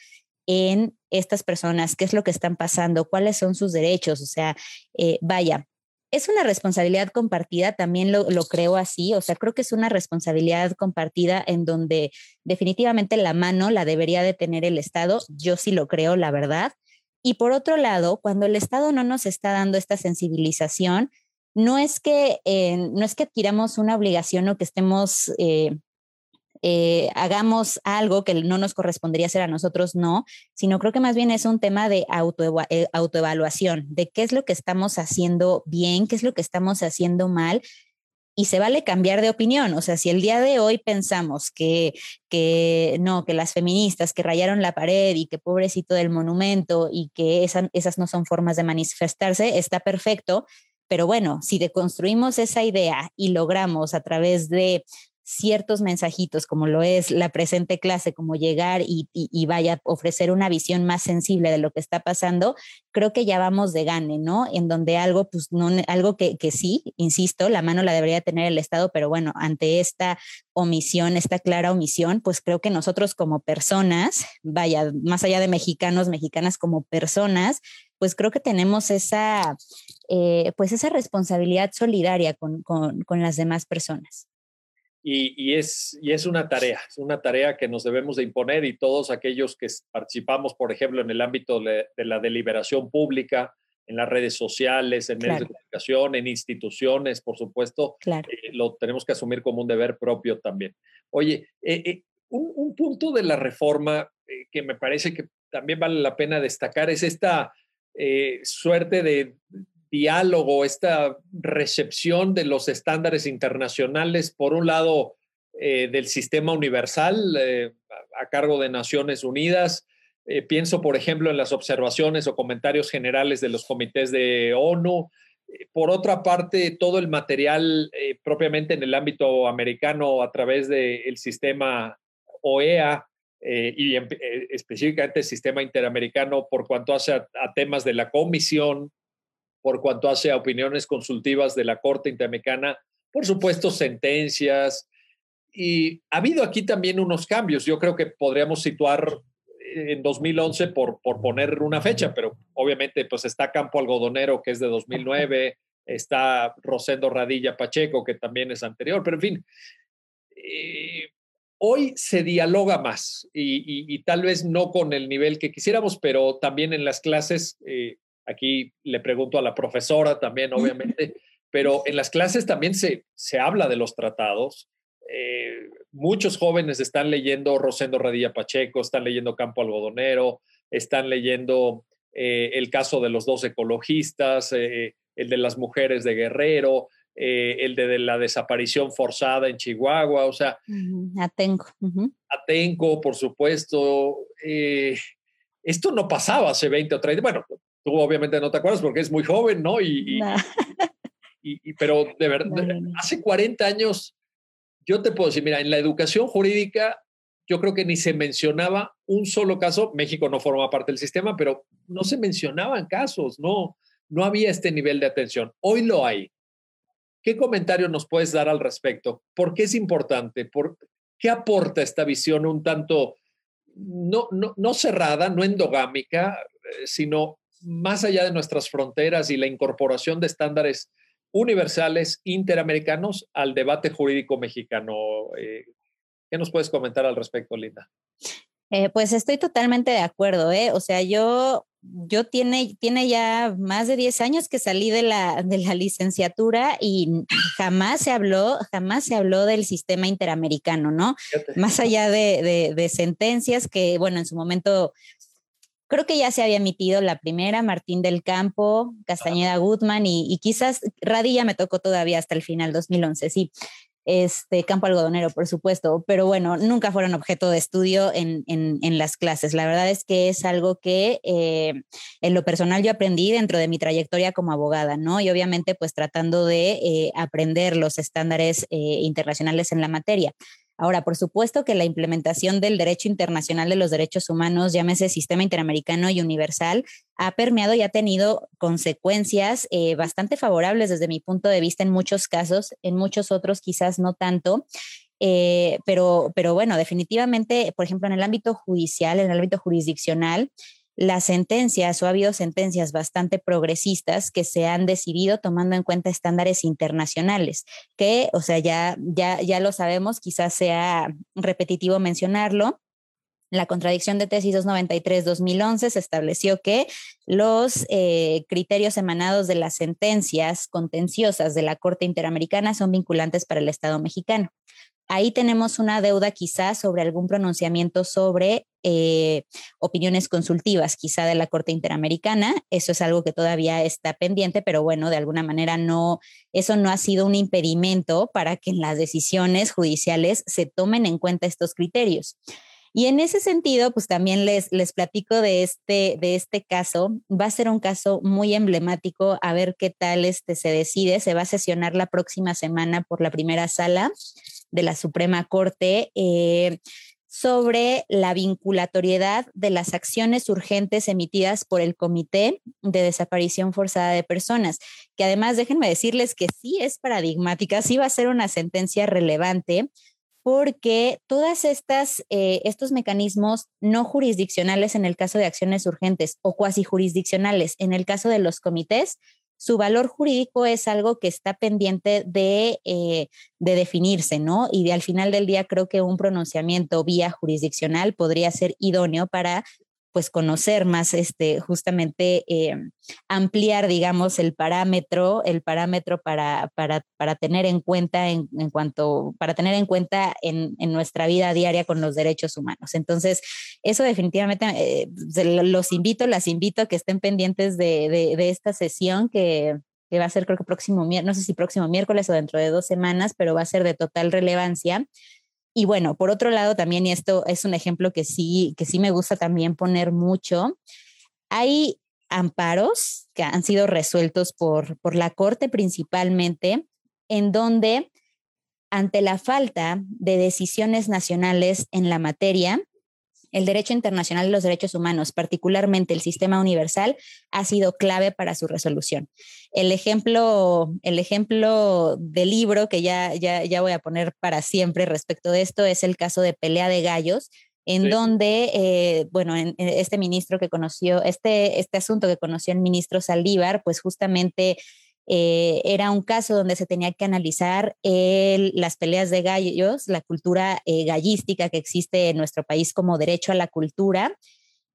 en estas personas, qué es lo que están pasando, cuáles son sus derechos, o sea, eh, vaya. Es una responsabilidad compartida, también lo, lo creo así, o sea, creo que es una responsabilidad compartida en donde definitivamente la mano la debería de tener el Estado, yo sí lo creo, la verdad. Y por otro lado, cuando el Estado no nos está dando esta sensibilización, no es que, eh, no es que adquiramos una obligación o que estemos, eh, eh, hagamos algo que no nos correspondería hacer a nosotros, no, sino creo que más bien es un tema de autoevaluación, de qué es lo que estamos haciendo bien, qué es lo que estamos haciendo mal y se vale cambiar de opinión. O sea, si el día de hoy pensamos que, que no, que las feministas que rayaron la pared y que pobrecito del monumento y que esas no son formas de manifestarse, está perfecto. Pero bueno, si deconstruimos esa idea y logramos a través de ciertos mensajitos, como lo es la presente clase, como llegar y, vaya a ofrecer una visión más sensible de lo que está pasando, creo que ya vamos de gane, ¿no? En donde algo, pues, no, algo que, que sí, insisto, la mano la debería tener el Estado, pero bueno, ante esta omisión, esta clara omisión, pues creo que nosotros como personas, vaya, más allá de mexicanos, mexicanas como personas, pues creo que tenemos esa, eh, pues esa responsabilidad solidaria con, las demás personas. Y, es, y es una tarea, es una tarea que nos debemos de imponer y todos aquellos que participamos, por ejemplo, en el ámbito de, la deliberación pública, en las redes sociales, en medios de comunicación, en instituciones, por supuesto, eh, lo tenemos que asumir como un deber propio también. Oye, eh, un, un, punto de la reforma que me parece que también vale la pena destacar es esta suerte de diálogo, esta recepción de los estándares internacionales, por un lado, eh, del sistema universal eh, a cargo de Naciones Unidas. pienso, por ejemplo, en las observaciones o comentarios generales de los comités de ONU. Por otra parte, todo el material propiamente en el ámbito americano a través del sistema OEA, eh, y eh, específicamente el sistema interamericano por cuanto hace a, temas de la comisión, por cuanto hace a opiniones consultivas de la Corte Interamericana, por supuesto sentencias. Y ha habido aquí también unos cambios. Yo creo que podríamos situar en 2011 por, por poner una fecha, pero obviamente pues está Campo Algodonero, que es de 2009, está Rosendo Radilla Pacheco, que también es anterior, pero en fin, eh, Hoy se dialoga más y, tal vez no con el nivel que quisiéramos, pero también en las clases, eh, aquí le pregunto a la profesora también, obviamente, pero en las clases también se, se habla de los tratados. Eh, muchos jóvenes están leyendo Rosendo Radilla Pacheco, están leyendo Campo Algodonero, están leyendo eh, el caso de los dos ecologistas, el de las mujeres de Guerrero, eh, el de, la desaparición forzada en Chihuahua, o sea. Atenco. Atenco, por supuesto. Eh, esto no pasaba hace 20 o 30, bueno, tú obviamente no te acuerdas porque es muy joven, ¿no? Y, y, pero de verdad, hace 40 años, yo te puedo decir, mira, en la educación jurídica, yo creo que ni se mencionaba un solo caso, México no forma parte del sistema, pero no se mencionaban casos, no, no había este nivel de atención. Hoy lo hay. ¿Qué comentario nos puedes dar al respecto? ¿Por qué es importante? ¿Por qué aporta esta visión un tanto no, no, cerrada, no endogámica, eh, sino más allá de nuestras fronteras y la incorporación de estándares universales interamericanos al debate jurídico mexicano? Eh, ¿Qué nos puedes comentar al respecto, Linda? Eh, pues estoy totalmente de acuerdo, ¿eh? O sea, yo, yo tiene, tiene ya más de 10 años que salí de la, de la licenciatura y jamás se habló, jamás se habló del sistema interamericano, ¿no? Más allá de, de, sentencias que, bueno, en su momento creo que ya se había emitido la primera, Martín del Campo, Castañeda Gutman y, y, quizás Radilla me tocó todavía hasta el final, 2011, sí este campo algodonero, por supuesto, pero bueno, nunca fueron objeto de estudio en, en, las clases. La verdad es que es algo que eh, en lo personal yo aprendí dentro de mi trayectoria como abogada, ¿no? Y obviamente pues tratando de eh, aprender los estándares eh, internacionales en la materia. Ahora, por supuesto que la implementación del derecho internacional de los derechos humanos, llámese sistema interamericano y universal, ha permeado y ha tenido consecuencias eh, bastante favorables desde mi punto de vista en muchos casos, en muchos otros quizás no tanto. Eh, pero, pero bueno, definitivamente, por ejemplo, en el ámbito judicial, en el ámbito jurisdiccional, las sentencias o ha habido sentencias bastante progresistas que se han decidido tomando en cuenta estándares internacionales, que, o sea, ya, ya, ya lo sabemos, quizás sea repetitivo mencionarlo, la contradicción de tesis 293-2011 se estableció que los eh, criterios emanados de las sentencias contenciosas de la Corte Interamericana son vinculantes para el Estado mexicano. Ahí tenemos una deuda quizás sobre algún pronunciamiento sobre eh, opiniones consultivas, quizá de la Corte Interamericana. Eso es algo que todavía está pendiente, pero bueno, de alguna manera no, eso no ha sido un impedimento para que en las decisiones judiciales se tomen en cuenta estos criterios. Y en ese sentido, pues también les, les platico de este, de este caso. Va a ser un caso muy emblemático, a ver qué tal este se decide. Se va a sesionar la próxima semana por la primera sala de la Suprema Corte eh, sobre la vinculatoriedad de las acciones urgentes emitidas por el Comité de Desaparición Forzada de Personas, que además déjenme decirles que sí es paradigmática, sí va a ser una sentencia relevante porque todas estas eh, estos mecanismos no jurisdiccionales en el caso de acciones urgentes o cuasi jurisdiccionales en el caso de los comités su valor jurídico es algo que está pendiente de, eh, de definirse, ¿no? Y al final del día creo que un pronunciamiento vía jurisdiccional podría ser idóneo para pues conocer más, este, justamente eh, ampliar, digamos, el parámetro, el parámetro para, para, para tener en cuenta en, en, cuanto, para tener en cuenta en, en, nuestra vida diaria con los derechos humanos. Entonces, eso definitivamente eh, los invito, las invito a que estén pendientes de, de, esta sesión que, que va a ser creo que próximo, no sé si próximo miércoles o dentro de dos semanas, pero va a ser de total relevancia y bueno, por otro lado también, y esto es un ejemplo que sí, que sí me gusta también poner mucho, hay amparos que han sido resueltos por, por la Corte principalmente, en donde ante la falta de decisiones nacionales en la materia, el derecho internacional de los derechos humanos, particularmente el sistema universal, ha sido clave para su resolución. El ejemplo, el ejemplo del libro que ya, ya, ya voy a poner para siempre respecto de esto es el caso de Pelea de Gallos, en donde, eh, bueno, en, este ministro que conoció, este, este asunto que conoció el ministro Saldívar, pues justamente eh, era un caso donde se tenía que analizar las peleas de gallos, la cultura eh, gallística que existe en nuestro país como derecho a la cultura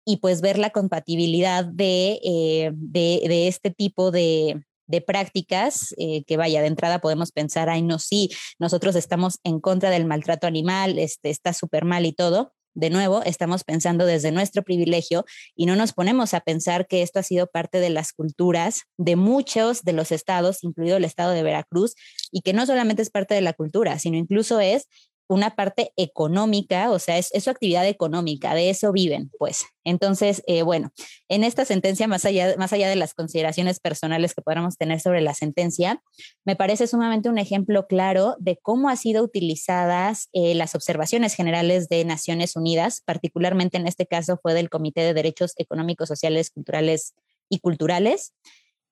y pues ver la compatibilidad de, eh, de, este tipo de, de prácticas que vaya de entrada podemos pensar, ay no, sí, nosotros estamos en contra del maltrato animal, este, está súper mal y todo, de nuevo, estamos pensando desde nuestro privilegio y no nos ponemos a pensar que esto ha sido parte de las culturas de muchos de los estados, incluido el estado de Veracruz, y que no solamente es parte de la cultura, sino incluso es una parte económica, o sea, es, su actividad económica, de eso viven, pues. Entonces, eh, bueno, en esta sentencia, más allá, más allá de las consideraciones personales que podamos tener sobre la sentencia, me parece sumamente un ejemplo claro de cómo han sido utilizadas eh, las observaciones generales de Naciones Unidas, particularmente en este caso fue del Comité de Derechos Económicos, Sociales, Culturales y Culturales,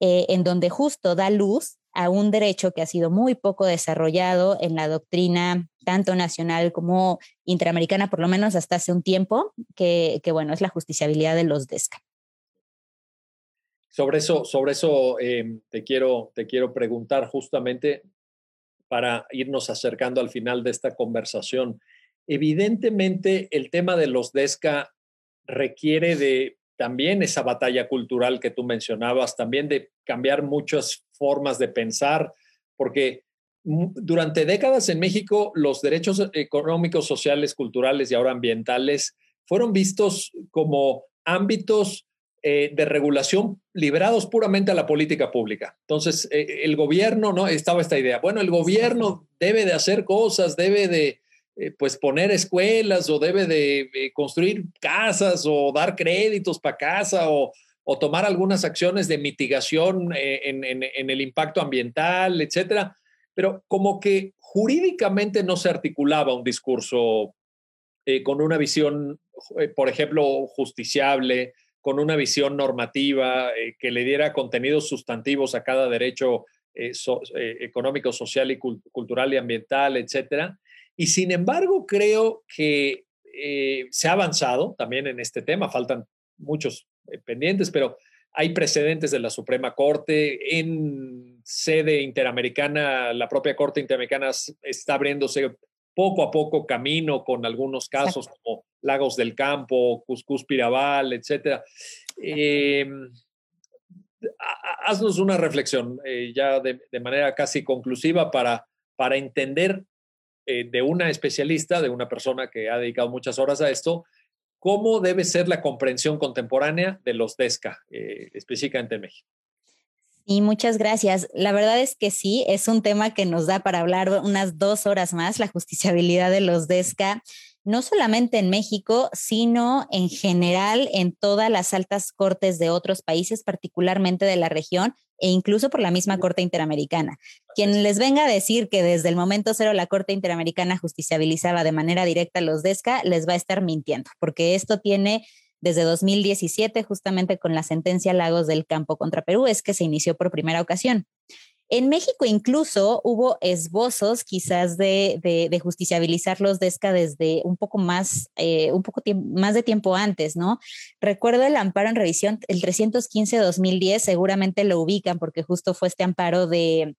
eh, en donde justo da luz a un derecho que ha sido muy poco desarrollado en la doctrina tanto nacional como interamericana, por lo menos hasta hace un tiempo, que, bueno, es la justiciabilidad de los DESCA. Sobre eso, sobre eso em, te, quiero, te quiero preguntar justamente para irnos acercando al final de esta conversación. evidentemente el tema de los DESCA requiere de también esa batalla cultural que tú mencionabas, también de cambiar muchas formas de pensar, porque durante décadas en México los derechos económicos, sociales, culturales y ahora ambientales fueron vistos como ámbitos eh, de regulación liberados puramente a la política pública. Entonces, eh, el gobierno, ¿no? Estaba esta idea, bueno, el gobierno debe de hacer cosas, debe de, eh, pues, poner escuelas o debe de construir casas o dar créditos para casa o, tomar algunas acciones de mitigación en, el impacto ambiental, etcétera. Pero como que jurídicamente no se articulaba un discurso con una visión, por ejemplo, justiciable, con una visión normativa eh, que le diera contenidos sustantivos a cada derecho eh, eh, económico, social y cultural y ambiental, etcétera. Y sin embargo, creo que se ha avanzado también en este tema, faltan muchos pendientes, pero hay precedentes de la Suprema Corte. En sede interamericana, la propia Corte Interamericana está abriéndose poco a poco camino con algunos casos como Lagos del Campo, Cuscus Pirabal, etc. Em, haznos una reflexión eh, ya de, manera casi conclusiva para, para entender eh, de una especialista, de una persona que ha dedicado muchas horas a esto, cómo debe ser la comprensión contemporánea de los DESCA, eh, específicamente en México. Y muchas gracias. La verdad es que sí, es un tema que nos da para hablar unas dos horas más, la justiciabilidad de los DESCA, no solamente en México, sino en general en todas las altas cortes de otros países, particularmente de la región e incluso por la misma Corte Interamericana. Quien les venga a decir que desde el momento cero la Corte Interamericana justiciabilizaba de manera directa los DESCA, les va a estar mintiendo, porque esto tiene desde 2017, justamente con la sentencia Lagos del Campo contra Perú, es que se inició por primera ocasión. En México incluso hubo esbozos quizás de, de, justiciabilizar los DESCA desde un poco más, eh, un poco más de tiempo antes, ¿no? Recuerdo el amparo en revisión, el 315-2010, seguramente lo ubican porque justo fue este amparo de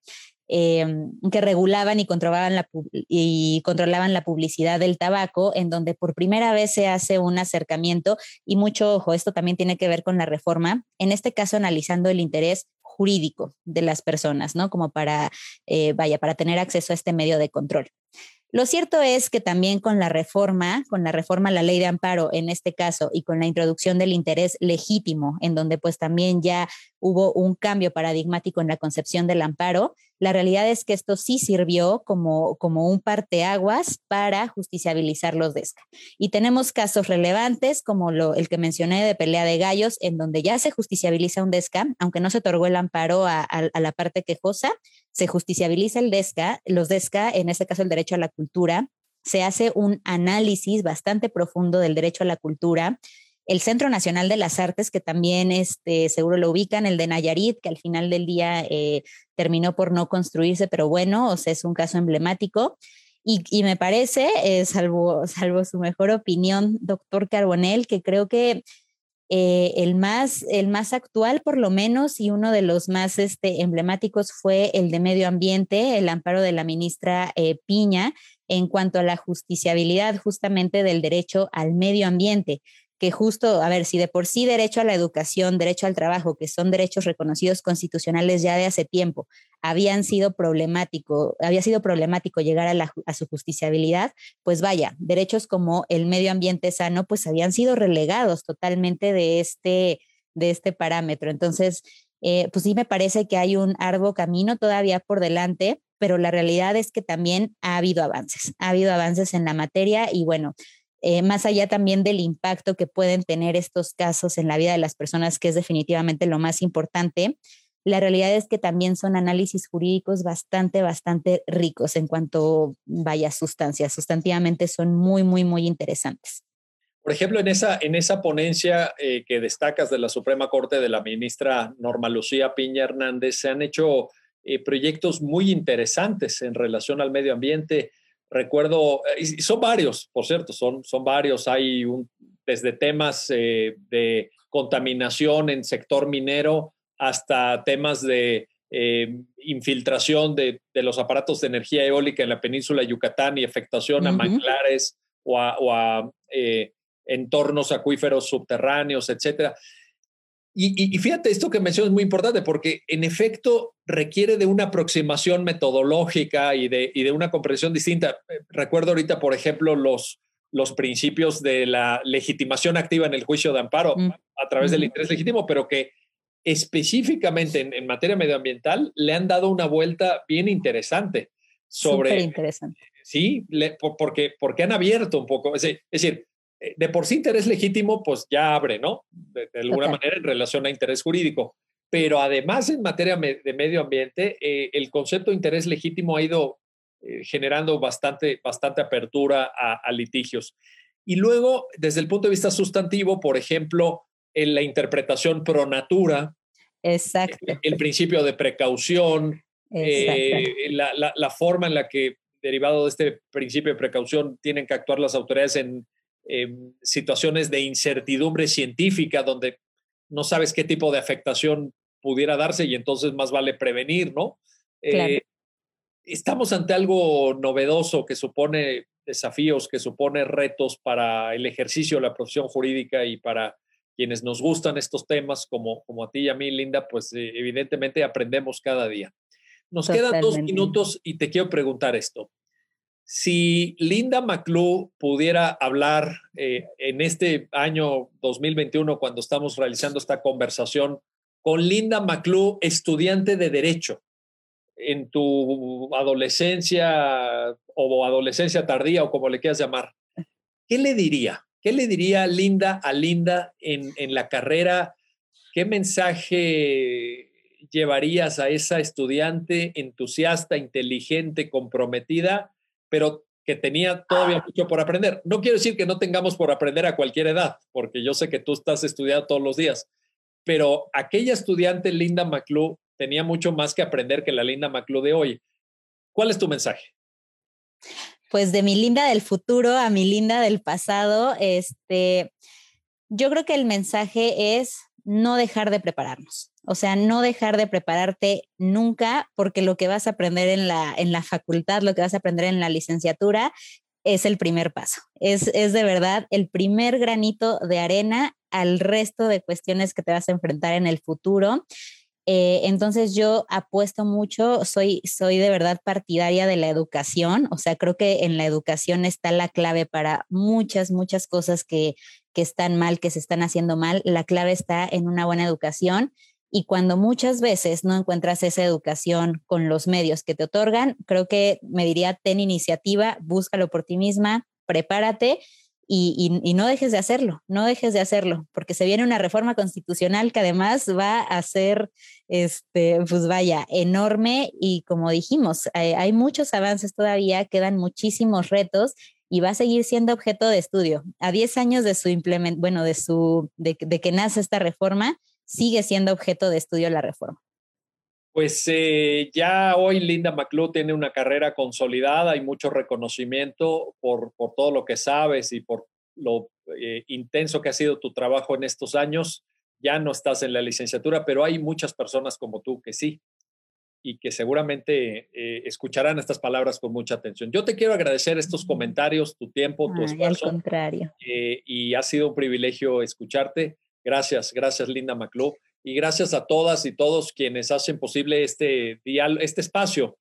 Em, que regulaban y controlaban, la, y controlaban la publicidad del tabaco, en donde por primera vez se hace un acercamiento y mucho ojo, esto también tiene que ver con la reforma, en este caso analizando el interés jurídico de las personas, ¿no? Como para, eh, vaya, para tener acceso a este medio de control. Lo cierto es que también con la reforma, con la reforma a la ley de amparo en este caso y con la introducción del interés legítimo, en donde pues también ya hubo un cambio paradigmático en la concepción del amparo, la realidad es que esto sí sirvió como, como un parteaguas para justiciabilizar los DESCA. Y tenemos casos relevantes como lo, el que mencioné de pelea de gallos, en donde ya se justiciabiliza un DESCA, aunque no se otorgó el amparo a, a la parte quejosa, se justiciabiliza el DESCA, los DESCA, en este caso el derecho a la cultura, se hace un análisis bastante profundo del derecho a la cultura, el Centro Nacional de las Artes, que también este, seguro lo ubican, el de Nayarit, que al final del día eh, terminó por no construirse, pero bueno, o es un caso emblemático. Y, me parece, eh, salvo, salvo su mejor opinión, doctor Carbonell, que creo que eh, el, más, el más actual, por lo menos, y uno de los más este, emblemáticos fue el de medio ambiente, el amparo de la ministra Piña en cuanto a la justiciabilidad justamente del derecho al medio ambiente que justo, a ver, si de por sí derecho a la educación, derecho al trabajo, que son derechos reconocidos constitucionales ya de hace tiempo, habían sido problemático, había sido problemático llegar a, su justiciabilidad, pues vaya, derechos como el medio ambiente sano, pues habían sido relegados totalmente de este, de este parámetro. Entonces, eh, pues sí me parece que hay un arduo camino todavía por delante, pero la realidad es que también ha habido avances, ha habido avances en la materia y bueno, eh, más allá también del impacto que pueden tener estos casos en la vida de las personas, que es definitivamente lo más importante, la realidad es que también son análisis jurídicos bastante, bastante ricos en cuanto vaya sustancias. Sustantivamente son muy, muy, muy interesantes. Por ejemplo, en esa, en esa ponencia eh, que destacas de la Suprema Corte de la ministra Norma Lucía Piña Hernández, se han hecho eh, proyectos muy interesantes en relación al medio ambiente. Recuerdo, y son varios, por cierto, son, son varios. Hay un, desde temas eh, de contaminación en sector minero hasta temas de eh, infiltración de, de, los aparatos de energía eólica en la península de Yucatán y afectación a manglares o a, eh, entornos acuíferos subterráneos, etcétera. Y, fíjate, esto que mencionas es muy importante porque en efecto requiere de una aproximación metodológica y de, de una comprensión distinta. Recuerdo ahorita, por ejemplo, los, los principios de la legitimación activa en el juicio de amparo mm. a través del interés legítimo, pero que específicamente en, materia medioambiental le han dado una vuelta bien interesante sobre... interesante. Sí, porque, porque han abierto un poco, es decir, eh, de por sí interés legítimo, pues ya abre, ¿no? De, alguna manera en relación a interés jurídico. Pero además en materia de medio ambiente, eh, el concepto de interés legítimo ha ido eh, generando bastante, bastante apertura a, litigios. Y luego, desde el punto de vista sustantivo, por ejemplo, en la interpretación pro natura, Exacto. El, principio de precaución, la, la, forma en la que, derivado de este principio de precaución, tienen que actuar las autoridades en Em, situaciones de incertidumbre científica donde no sabes qué tipo de afectación pudiera darse y entonces más vale prevenir, ¿no? Eh, estamos ante algo novedoso que supone desafíos, que supone retos para el ejercicio de la profesión jurídica y para quienes nos gustan estos temas, como, como a ti y a mí, Linda, pues eh, evidentemente aprendemos cada día. Nos quedan dos minutos y te quiero preguntar esto. Si Linda McClure pudiera hablar eh, en este año 2021, cuando estamos realizando esta conversación, con Linda McClure, estudiante de Derecho, en tu adolescencia o adolescencia tardía o como le quieras llamar, ¿qué le diría? ¿Qué le diría Linda a Linda en la carrera? ¿Qué mensaje llevarías a esa estudiante entusiasta, inteligente, comprometida? Pero que tenía todavía mucho por aprender. No quiero decir que no tengamos por aprender a cualquier edad, porque yo sé que tú estás estudiando todos los días, pero aquella estudiante Linda McClure tenía mucho más que aprender que la Linda McClure de hoy. ¿Cuál es tu mensaje? Pues de mi Linda del futuro a mi Linda del pasado, este, yo creo que el mensaje es no dejar de prepararnos. O sea, no dejar de prepararte nunca porque lo que vas a aprender en la, en la facultad, lo que vas a aprender en la licenciatura es el primer paso. Es, es de verdad el primer granito de arena al resto de cuestiones que te vas a enfrentar en el futuro. Eh, entonces yo apuesto mucho, soy, soy de verdad partidaria de la educación, o sea, creo que en la educación está la clave para muchas, muchas cosas que, que están mal, que se están haciendo mal. La clave está en una buena educación y cuando muchas veces no encuentras esa educación con los medios que te otorgan, creo que me diría, ten iniciativa, búscalo por ti misma, prepárate y, no dejes de hacerlo, no dejes de hacerlo, porque se viene una reforma constitucional que además va a ser, este, pues vaya, enorme y como dijimos, hay, muchos avances todavía, quedan muchísimos retos y va a seguir siendo objeto de estudio. A 10 años de su implementación, bueno, de su, de, de que nace esta reforma, sigue siendo objeto de estudio la reforma. Pues eh, ya hoy Linda McClure tiene una carrera consolidada y mucho reconocimiento por, por todo lo que sabes y por lo eh, intenso que ha sido tu trabajo en estos años. Ya no estás en la licenciatura, pero hay muchas personas como tú que sí y que seguramente eh, escucharán estas palabras con mucha atención. Yo te quiero agradecer estos comentarios, tu tiempo, tu esfuerzo. Al contrario. y ha sido un privilegio escucharte. Gracias, gracias Linda McClure y gracias a todas y todos quienes hacen posible este, este espacio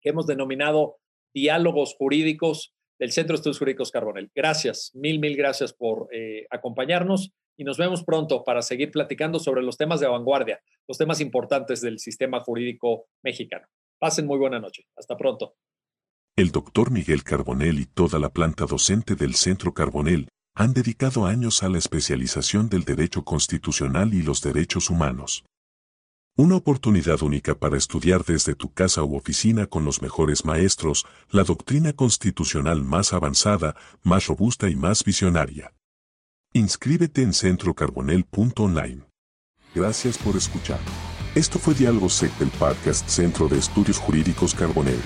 que hemos denominado Diálogos Jurídicos del Centro de Estudios Jurídicos Carbonel. Gracias, mil, mil gracias por eh, acompañarnos y nos vemos pronto para seguir platicando sobre los temas de vanguardia, los temas importantes del sistema jurídico mexicano. Pasen muy buena noche. Hasta pronto. El doctor Miguel Carbonel y toda la planta docente del Centro Carbonel han dedicado años a la especialización del derecho constitucional y los derechos humanos. Una oportunidad única para estudiar desde tu casa u oficina con los mejores maestros la doctrina constitucional más avanzada, más robusta y más visionaria. Inscríbete en centrocarbonel.online. Gracias por escuchar. Esto fue Diálogo SEC del podcast Centro de Estudios Jurídicos Carbonel.